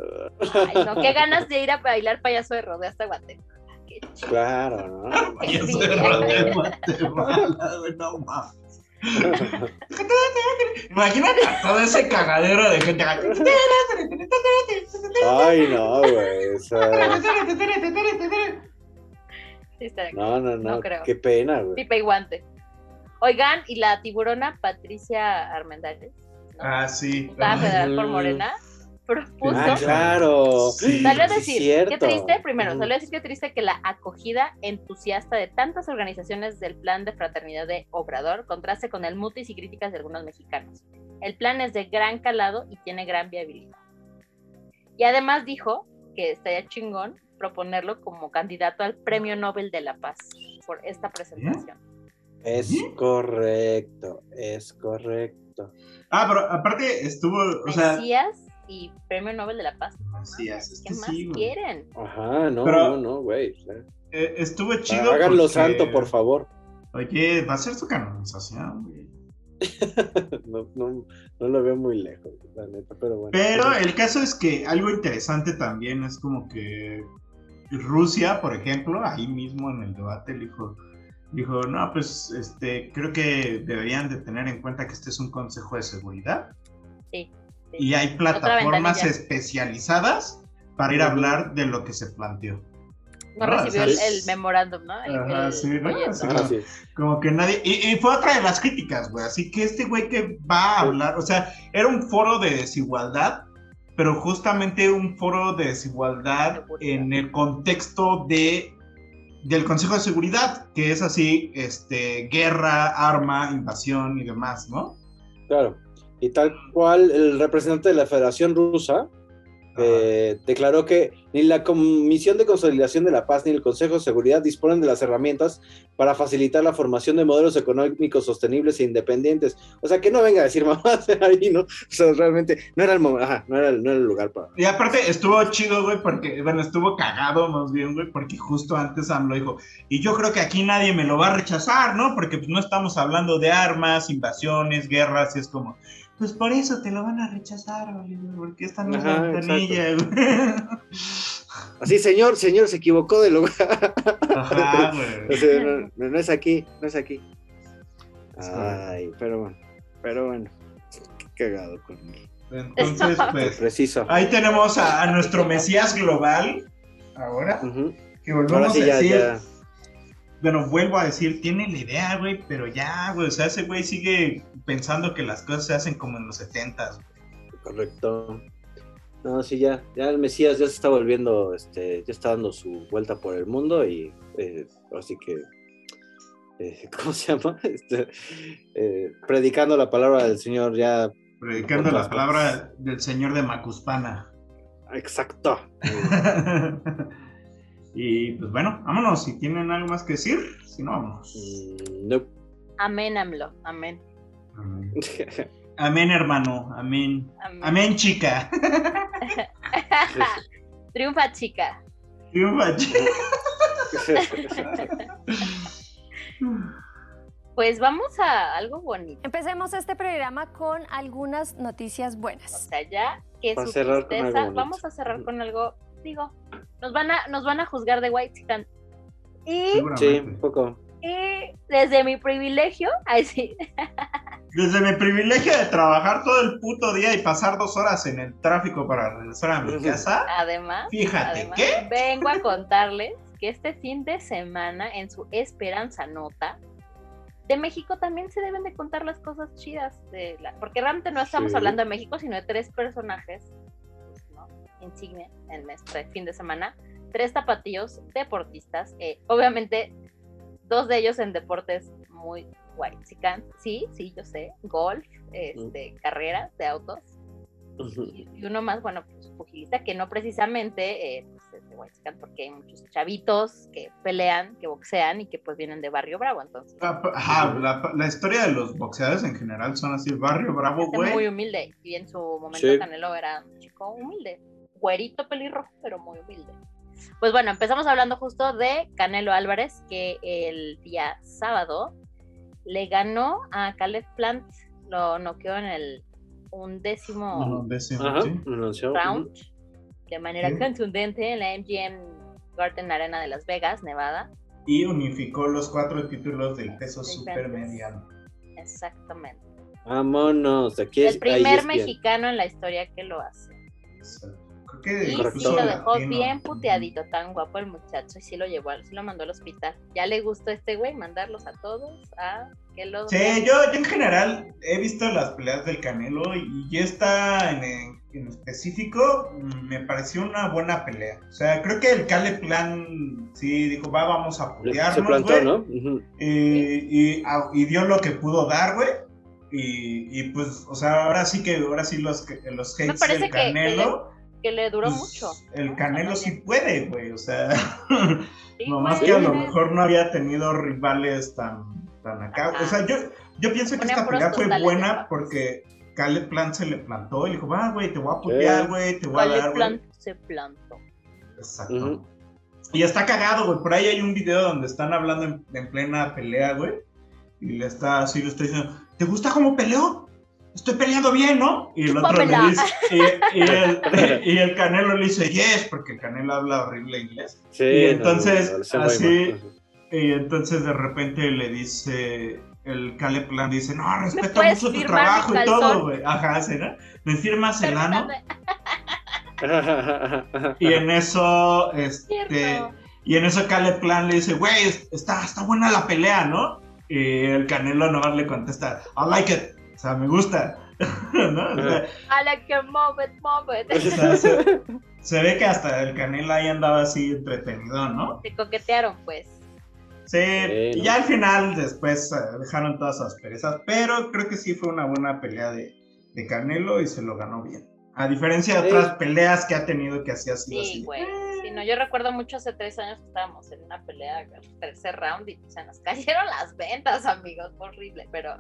Ay, no, qué ganas de ir a bailar payaso de rodeo hasta Guatemala. Qué chido. Claro, ¿no? Sí. de Guatemala, güey, no mames. Imagínate a todo ese cagadero de gente. Ay, no, güey. o sea, Sí, está de no, no, no. No creo. Qué pena, güey. Pipa y guante. Oigan, y la tiburona Patricia Armendáriz, ¿no? Ah, sí. diputada federal por. Morena, propuso. Ah, claro. Sí. Salió a decir, cierto. qué triste, primero, Mm. salió a decir qué triste que la acogida entusiasta de tantas organizaciones del plan de fraternidad de Obrador contraste con el mutis y críticas de algunos mexicanos. El plan es de gran calado y tiene gran viabilidad. Y además dijo que estaría chingón proponerlo como candidato al Premio Nobel de la Paz por esta presentación. Es ¿Sí? correcto, es correcto. Ah, pero aparte estuvo, o sea. Mesías y Premio Nobel de la Paz. Es ¿Qué que más sí, quieren? Ajá, no, Pero- no, no, güey. Eh, estuvo chido. Háganlo porque- santo, por favor. Oye, va a ser su canonización, güey. No, no, no lo veo muy lejos, la neta, pero bueno. Pero el caso es que algo interesante también es como que Rusia, por ejemplo, ahí mismo en el debate dijo, dijo, no, pues este, creo que deberían de tener en cuenta que este es un consejo de seguridad Sí. Y hay plataformas especializadas para ir a hablar de lo que se planteó. No Ah, recibió el, el memorándum, ¿no? El- Ajá, el sí, ¿no? Así Ah, sí. Como que nadie. Y, y fue otra de las críticas, güey. Así que este güey que va a hablar. O sea, era un foro de desigualdad. pero justamente un foro de desigualdad en el contexto de del Consejo de Seguridad, que es así, este, guerra, arma, invasión y demás, ¿no? Claro. Y tal cual el representante de la Federación Rusa eh, declaró que ni la Comisión de Consolidación de la Paz ni el Consejo de Seguridad disponen de las herramientas para facilitar la formación de modelos económicos sostenibles e independientes. O sea, que no venga a decir mamás ahí, ¿no? O sea, realmente no era el momento, ajá, no era, el, no era el lugar para. Y aparte estuvo chido, güey, porque, bueno, estuvo cagado más bien, güey, porque justo antes AMLO dijo, y yo creo que aquí nadie me lo va a rechazar, ¿no? Porque pues, no estamos hablando de armas, invasiones, guerras, y es como, pues por eso te lo van a rechazar, Oliver, porque esta no es la ventanilla, güey. Así, señor, señor, se equivocó de lugar. Ajá, güey. no, es aquí, no es aquí. Ay, pero bueno, pero bueno, qué cagado conmigo. Entonces, pues, Preciso. ahí tenemos a, nuestro Mesías global, ahora, que volvemos a decir, bueno, vuelvo a decir, tiene la idea, güey, pero ya, güey, o sea, ese güey sigue pensando que las cosas se hacen como en los 70 Correcto. No, sí, ya, ya el Mesías ya se está volviendo, este, ya está dando su vuelta por el mundo y eh, así que, eh, ¿cómo se llama? Este, eh, predicando la palabra del Señor ya. Predicando la palabra del Señor de Macuspana. Exacto. y pues bueno, vámonos, si tienen algo más que decir, si no, vámonos. Mm, no. Amén, AMLO, amén. Amén. hermano. Amén. Amén, chica. Triunfa, chica. Triunfa, chica. Pues vamos a algo bonito. Empecemos este programa con algunas noticias buenas. O sea, ya que su tristeza, vamos a cerrar con algo, digo, nos van a, nos van a juzgar de White Chicken. Y sí, un poco. Y desde mi privilegio, ay sí. Desde mi privilegio de trabajar todo el puto día y pasar dos horas en el tráfico para regresar a mi casa. Además, fíjate que vengo a contarles que este fin de semana, en su Esperanza Nota, de México también se deben de contar las cosas chidas de la, porque realmente no estamos hablando de México, sino de tres personajes. Insignia en este fin de semana, tres tapatíos deportistas, eh, obviamente dos de ellos en deportes muy guay. Sí, sí, yo sé, golf, este, carreras de autos. Y, uno más, bueno, pues pugilista, que no precisamente eh, pues, es de White porque hay muchos chavitos que pelean, que boxean y que pues vienen de Barrio Bravo, entonces. Ajá, la, historia de los boxeadores en general son así, Barrio Bravo, güey. Muy humilde, y en su momento Canelo era un chico humilde, güerito pelirrojo, pero muy humilde. Pues bueno, empezamos hablando justo de Canelo Álvarez, que el día sábado le ganó a Caleb Plant, lo noqueó en el undécimo, round de manera contundente en la MGM Garden Arena de Las Vegas, Nevada. Y unificó los cuatro títulos del peso supermediano. Exactamente. Vámonos, aquí El primer mexicano en la historia que lo hace. Y sí lo dejó bien puteadito, tan guapo el muchacho, y sí lo llevó, sí lo mandó al hospital. Ya le gustó a este güey mandarlos a todos a que lo... Sí, yo, en general he visto las peleas del Canelo y, esta en, específico mm, me pareció una buena pelea. O sea, creo que el Cale Plan sí dijo, va, vamos a putearnos, güey. ¿no? y, y, dio lo que pudo dar, güey. Y, y, pues, o sea, ahora sí que, ahora sí los, los hates del Canelo que le duró pues, mucho. El Canelo sí puede, güey, o sea, nomás que a lo mejor no había tenido rivales tan, tan acá. O sea, yo, yo pienso que esta pelea fue buena porque Caleb Plant se le plantó y dijo, va, güey, te voy a putear, güey, te voy a dar, Plant se plantó. Exacto. Y está cagado, güey. Por ahí hay un video donde están hablando en, en plena pelea, güey. Y le está así, lo está diciendo, ¿te gusta cómo peleó? Estoy peleando bien, ¿no? Y el otro le dice, y, el, Canelo le dice, yes, porque el Canelo habla horrible inglés. Sí, y entonces, así, y entonces de repente le dice, el Caleb Plan dice, no, respeto mucho tu trabajo y todo, güey. Ajá, ¿sí, no? Me firmas el ano. y en eso, este, y en eso Caleb Plan le dice, güey, está, está buena la pelea, ¿no? Y el Canelo nomás le contesta, I like it. O sea, me gusta. ¿no? O sea, I like que move it, move it. o sea, se, se ve que hasta el Canelo ahí andaba así entretenido, ¿no? Se coquetearon, pues. Sí, Sí, y ¿no? ya al final después eh, dejaron todas esas perezas, pero creo que sí fue una buena pelea de, de Canelo y se lo ganó bien. A diferencia de otras peleas que ha tenido que así ha sido Sí, así. güey. Sí, no, yo recuerdo mucho hace tres años que estábamos en una pelea, el tercer round, y se nos cayeron las ventas, amigos. Fue horrible, pero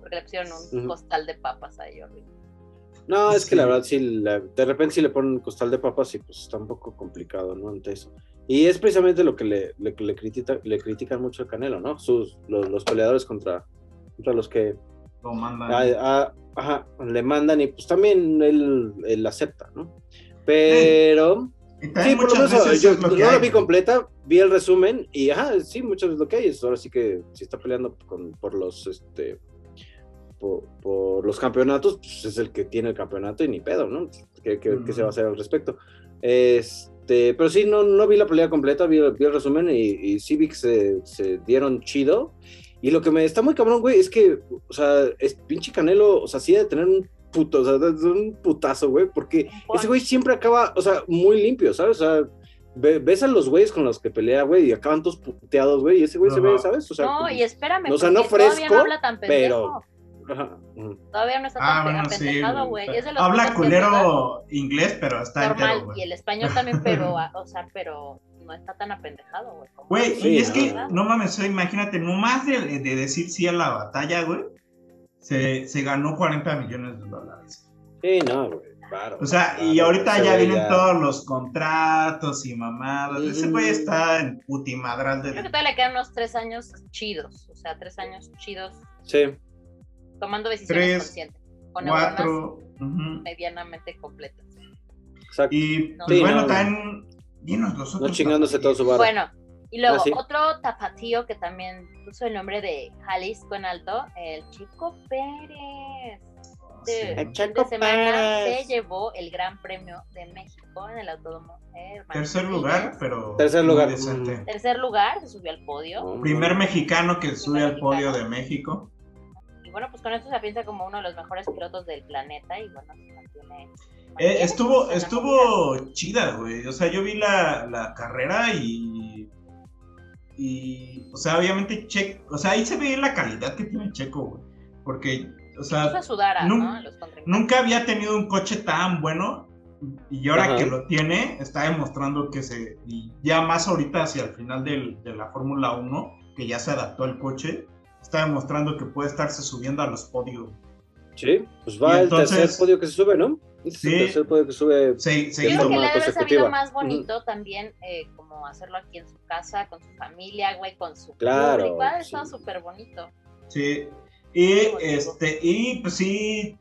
porque le pusieron un costal de papas ahí horrible. No, es que Sí. la verdad, sí, la- de repente sí le ponen costal de papas y pues está un poco complicado, ¿no? Ante eso. Y es precisamente lo que le, le, le critica, le critican mucho a Canelo, ¿no? Sus, los, los peleadores contra, contra los que Lo mandan. a- a- ajá, le mandan y pues también él, él acepta, ¿no? Pero... Sí, por lo menos yo es lo no la vi completa, vi el resumen y ajá, sí, muchas veces lo que hay es ahora sí que si está peleando con, por los este por, por los campeonatos, pues es el que tiene el campeonato y ni pedo, ¿no? ¿Qué, qué- qué se va a hacer al respecto? Este, pero sí, no, no vi la pelea completa, vi, vi el resumen y, y que se, se dieron chido. Y lo que me está muy cabrón, güey, es que, o sea, es pinche Canelo, o sea, sí de tener un puto, o sea, de un putazo, güey, porque ese güey siempre acaba, o sea, muy limpio, ¿sabes? O sea, ve- ves a los güeyes con los que pelea, güey, y acaban todos puteados, güey, y ese güey se ve. ¿sabes? O sea, no, y espérame, o sea, no fresco, no habla tan pero-. Ajá. Todavía no está Ah, tan bueno, apendejado, sí. güey. De los Habla culero inglés, pero está normal. entero, y el español también, pero, a- o sea, pero no está tan apendejado, güey. Güey, Sí, y es no, que, no. no mames, imagínate, nomás de, de decir sí a la batalla, güey, se, se ganó 40 millones de dólares. Sí, no, güey, claro. O sea, y ahorita ya vienen todos los contratos y mamadas. Ese güey está en putimadral Creo que de... todavía le quedan unos tres años chidos. O sea, tres años chidos Sí, tomando decisiones Tres, conscientes. Con Cuatro. medianamente completas. exacto. Y No. pues Sí, bueno, no. también... Dinos los otros. No chingándose todo su barra. Bueno, y luego Ah, sí. otro tapatío que también puso el nombre de Jalisco en alto, el Chico Pérez. Este El fin Checo de semana Pérez. se llevó el Gran Premio de México en el Autódromo. eh, Tercer lugar, pero... Tercer lugar. decente. Tercer lugar, se subió al podio. Primer mexicano que sube al mexicano. podio de México. Y bueno, pues con esto se piensa como uno de los mejores pilotos del planeta y bueno, se mantiene. Eh, estuvo, estuvo chida, güey. O sea, yo vi la, la carrera y. Y. O sea, obviamente, Checo. O sea, ahí se ve la calidad que tiene Checo, güey. Porque, o sea, a sudar a, nun- ¿no? a los contrincantes. nunca había tenido un coche tan bueno. Y ahora Ajá. que lo tiene, está demostrando que se. Y ya más ahorita hacia el final del- de la Fórmula 1, que ya se adaptó al coche, está demostrando que puede estarse subiendo a los podios. Sí, pues va Y el entonces- tercer podio que se sube, ¿no? Sí. el tercer podio que sube. De Yo creo que le debe sabido más bonito también eh, como hacerlo aquí en su casa, con su familia, güey, con su Claro, público. Ha sí. estado súper bonito. Sí. Y este, y pues sí,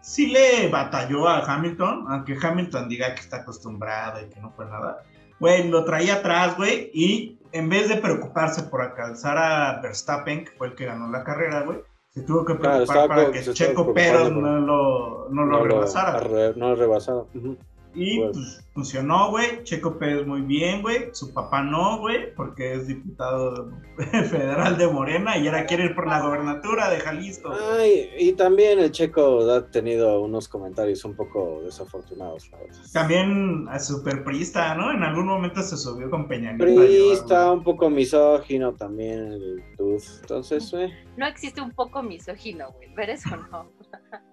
sí le batalló a Hamilton, aunque Hamilton diga que está acostumbrado y que no fue nada. Güey, lo traía atrás, güey, y en vez de preocuparse por alcanzar a Verstappen, que fue el que ganó la carrera, güey, se tuvo que preocupar para que Checo Pérez por- no lo, no lo no rebasara. no lo rebasara. Ujú. Y Bueno. pues funcionó, güey. Checo Pérez muy bien, güey. Su papá no, güey, porque es diputado federal de Morena y ahora quiere ir por la gobernatura de Jalisco. Ay, y también el checo ha tenido unos comentarios un poco desafortunados, la verdad. También a super prista, ¿no? En algún momento se subió con Peña Prista, un poco misógino también el dude. Entonces, eh, No existe un poco misógino, güey. ¿Ver eso no?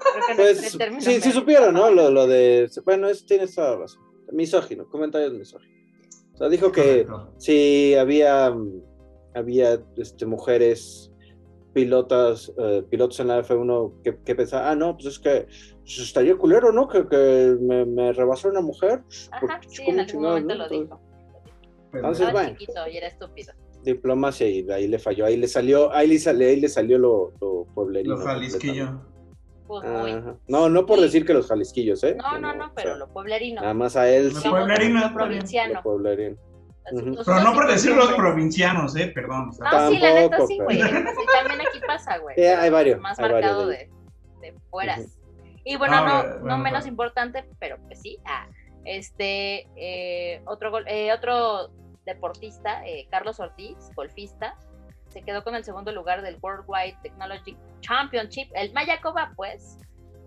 Creo que no pues término sí, sí supieron, ¿no? Lo, lo de. Bueno, es, tienes toda la razón. Misógino, comentarios misóginos. O sea, dijo que Correcto. sí había, había este, mujeres pilotas, eh, pilotos en la F1 que, que pensaban, ah, no, pues es que pues, estaría culero, ¿no? Que, que me, me rebasó una mujer. Ajá, porque, sí, ¿cómo en algún momento no? lo dijo. Entonces, Estaba bueno. chiquito y era estúpido. Diplomacia y ahí le falló, ahí le salió, ahí le salió, ahí le salió lo, lo pueblerino. Lo jalisquillo. Pues muy. Ajá. No, no por decir que los jalisquillos, ¿eh? No, no, no, o pero sea, lo pueblerino. Nada más a él Lo sí. pueblerino. Lo Lo provinciano. pueblerino. Ujú. Nosotros Pero no por decir los provincianos, ¿eh? Perdón. o sea, No, sí, la neta Tampoco, sí, pero- güey. Sí, también aquí pasa, güey. Sí, hay varios, Más hay marcado varios de, de fueras. Y bueno, Ah, no, bueno, no menos bueno. importante, pero pues sí. Ah, este, eh, otro, gol- eh, otro deportista, eh, Carlos Ortiz, golfista, se quedó con el segundo lugar del Worldwide Technology Championship, el Mayakoba, pues,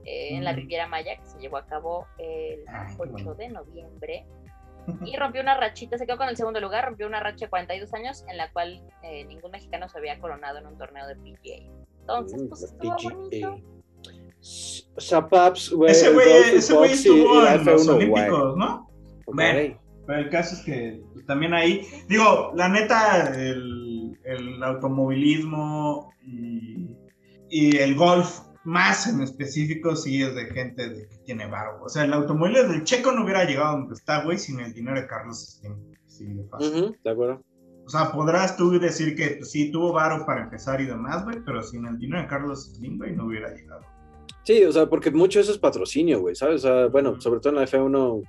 eh, en la Riviera Maya, que se llevó a cabo el 8 de noviembre. Y rompió una rachita, se quedó con el segundo lugar, rompió una racha de 42 años en la cual eh, ningún mexicano se había coronado en un torneo de PGA. Entonces, pues estuvo bonito. Zapaps, güey. Ese güey, estuvo en los F1, güey. Olímpicos, ¿no? Bueno, pero el caso es que también ahí, digo, la neta, el, el automovilismo y, y el golf, más en específico, sí es de gente de que tiene varo. O sea, el automóvil del Checo no hubiera llegado donde está, güey, sin el dinero de Carlos Slim. Sí, de fácil. Ujú, de acuerdo. O sea, podrás tú decir que pues, sí tuvo varo para empezar y demás, güey, pero sin el dinero de Carlos Slim, güey, no hubiera llegado. Sí, o sea, porque mucho eso es patrocinio, güey, ¿sabes? O sea, bueno, sobre todo en la F1, o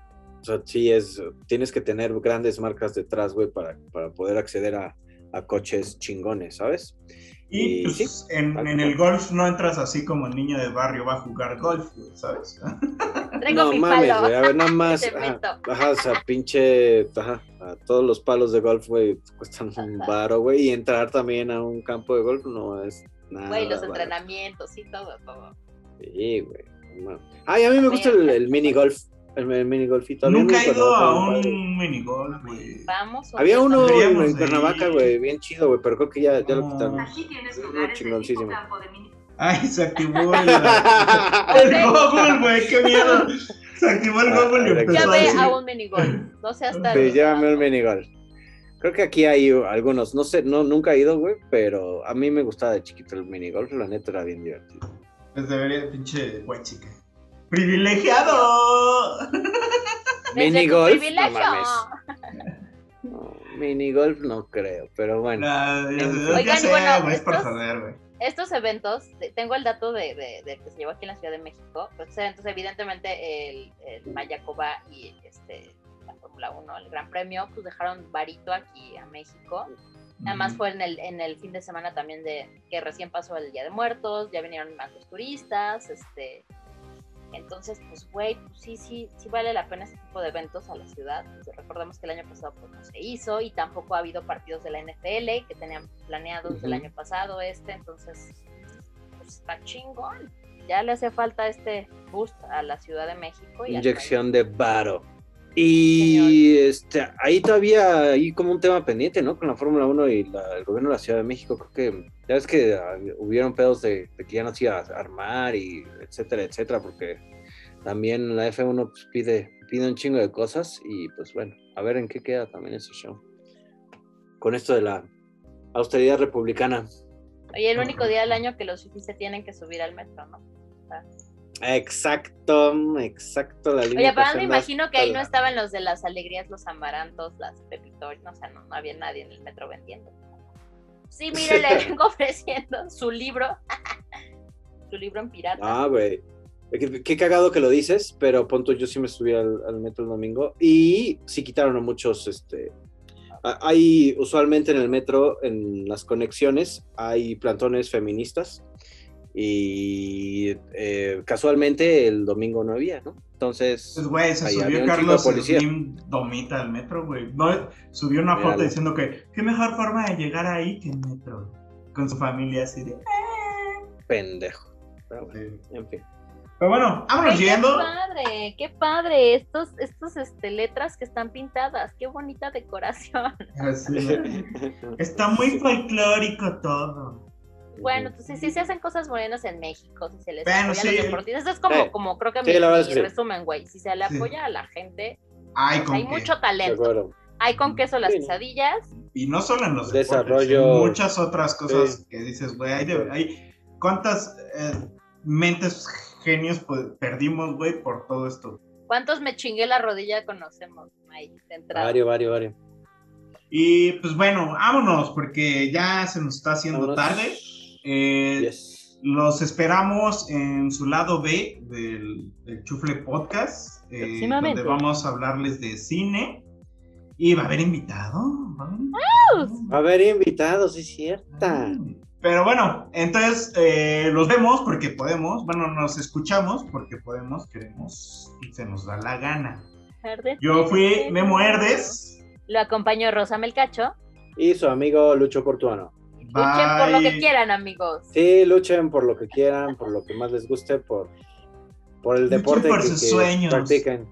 sea, sí es, tienes que tener grandes marcas detrás, güey, para, para poder acceder a, a coches chingones, ¿sabes? Y, Y pues, sí, en, el golf no entras así como el niño de barrio va a jugar golf, ¿sabes? Traigo no mi mames, palo. güey, a ver, nada más, ajá, ajá, o sea, pinche, ajá, a todos los palos de golf, güey, cuestan un varo, güey, y entrar también a un campo de golf no es nada. Güey, los barato. entrenamientos y todo, todo. Sí, güey. no a mí me gusta el, el mini golf, el, el mini golfito. había Nunca he ido a un minigolf, güey. Vamos. Había uno en, en Cuernavaca, güey, bien chido, güey, pero creo que ya, ya lo quitaron. Aquí tienes lugares chingoncísimo. campo de mini. Ay, se activó el, el Google, güey, qué miedo. Se activó el Ah, Google y empezó Ya a ve decir. a un minigolf. No seas tan. Sí, llévame al mini golf. Creo que aquí hay algunos, no sé, no, nunca he ido, güey, pero a mí me gustaba de chiquito el mini golf, la neta era bien divertido. Pues debería, pinche güey, chica. ¡Privilegiado! Desde Mini tu golf, privilegio. no mames. No, mini golf no creo, pero bueno. La- ya- Oigan, sé, bueno, es para estos- joder, güey. Estos eventos, tengo el dato de, de- de que se llevó aquí en la Ciudad de México. Pues, estos eventos, evidentemente, el, el Mayacoba y este, la Fórmula 1, el Gran Premio, pues dejaron varito aquí a México. Además fue en el, en el fin de semana también de que recién pasó el Día de Muertos, ya vinieron más los turistas, este, entonces pues güey, pues sí, sí, sí vale la pena este tipo de eventos a la ciudad. Pues, recordemos que el año pasado pues no se hizo y tampoco ha habido partidos de la NFL que tenían planeados el Ujú. año pasado este, entonces pues está chingón. Ya le hace falta este boost a la Ciudad de México y Inyección de varo. Y este, ahí todavía hay como un tema pendiente, ¿no? Con la Fórmula 1 y la- el gobierno de la Ciudad de México. Creo que ya ves que ah, hubieron pedos de, de que ya no se iba a armar y etcétera, etcétera, porque también la F1 pues, pide, pide un chingo de cosas y pues bueno, a ver en qué queda también ese show. Con esto de la austeridad republicana. Oye, el único día del año que los fifís se tienen que subir al metro, ¿no? O sea, Exacto, exacto. La Oye, pero me imagino que ahí no estaban los de las alegrías, los amarantos, las pepitorias, no, o sea, no, no había nadie en el metro vendiendo. Sí, mire, le vengo ofreciendo su libro, su libro en pirata. Ah, güey. Qué, qué cagado que lo dices, pero punto, yo sí me subí al, al metro el domingo y sí quitaron a muchos, este... Hay usualmente en el metro, en las conexiones, hay plantones feministas y eh, casualmente el domingo no había, ¿no? Entonces, Pues, güey, se subió Carlos policía. Slim Domita al metro, güey. No, subió una foto diciendo que qué mejor forma de llegar ahí que en metro. Con su familia así de... pendejo. Pero bueno, Sí. en fin. Pero bueno, vámonos Ay, yendo. Qué padre, qué padre, estos, estos este, letras que están pintadas, qué bonita decoración. Así. Está muy folclórico todo. Bueno, entonces si se hacen cosas buenas en México, si se les Bueno, apoya a los sí. deportistas, es como, Sí. como creo que Sí, mi, mi sí. resumen, güey, si se le Sí. apoya a la gente, Ay, pues con hay qué. mucho talento, hay con queso las. Sí, quesadillas, Y no solo en los deportes, Desarrollo. en muchas otras cosas Sí. que dices, güey, hay, de- hay- ¿cuántas eh, mentes genios pues, perdimos, güey, por todo esto? ¿cuántos me chingué la rodilla conocemos? Ahí, de entrada. Vario, vario, vario. Y pues bueno, vámonos, porque ya se nos está haciendo Vámonos. tarde. Eh, Yes. Los esperamos en su lado B del, del Chufle Podcast, eh, donde vamos a hablarles de cine. Y va a haber invitado. va a haber invitado. Va a haber invitados, es cierta. Pero bueno, entonces eh, los vemos porque podemos, bueno, nos escuchamos porque podemos, queremos y se nos da la gana. Herdes. Yo fui Memo Herdes. Lo acompañó Rosa Melcacho. Y su amigo Lucho Portuano. Luchen por lo que quieran, amigos. Sí, luchen por lo que quieran, por lo que más les guste, por Por el Luchen deporte por que, sus que sueños. practican.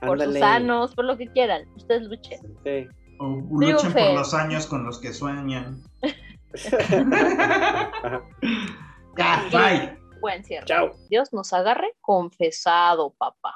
Por sus sanos, por lo que quieran. Ustedes luchen. Sí. O luchen por los años con los que sueñan. Ya, bye. Buen cierre. Chao. Dios nos agarre confesado, papá.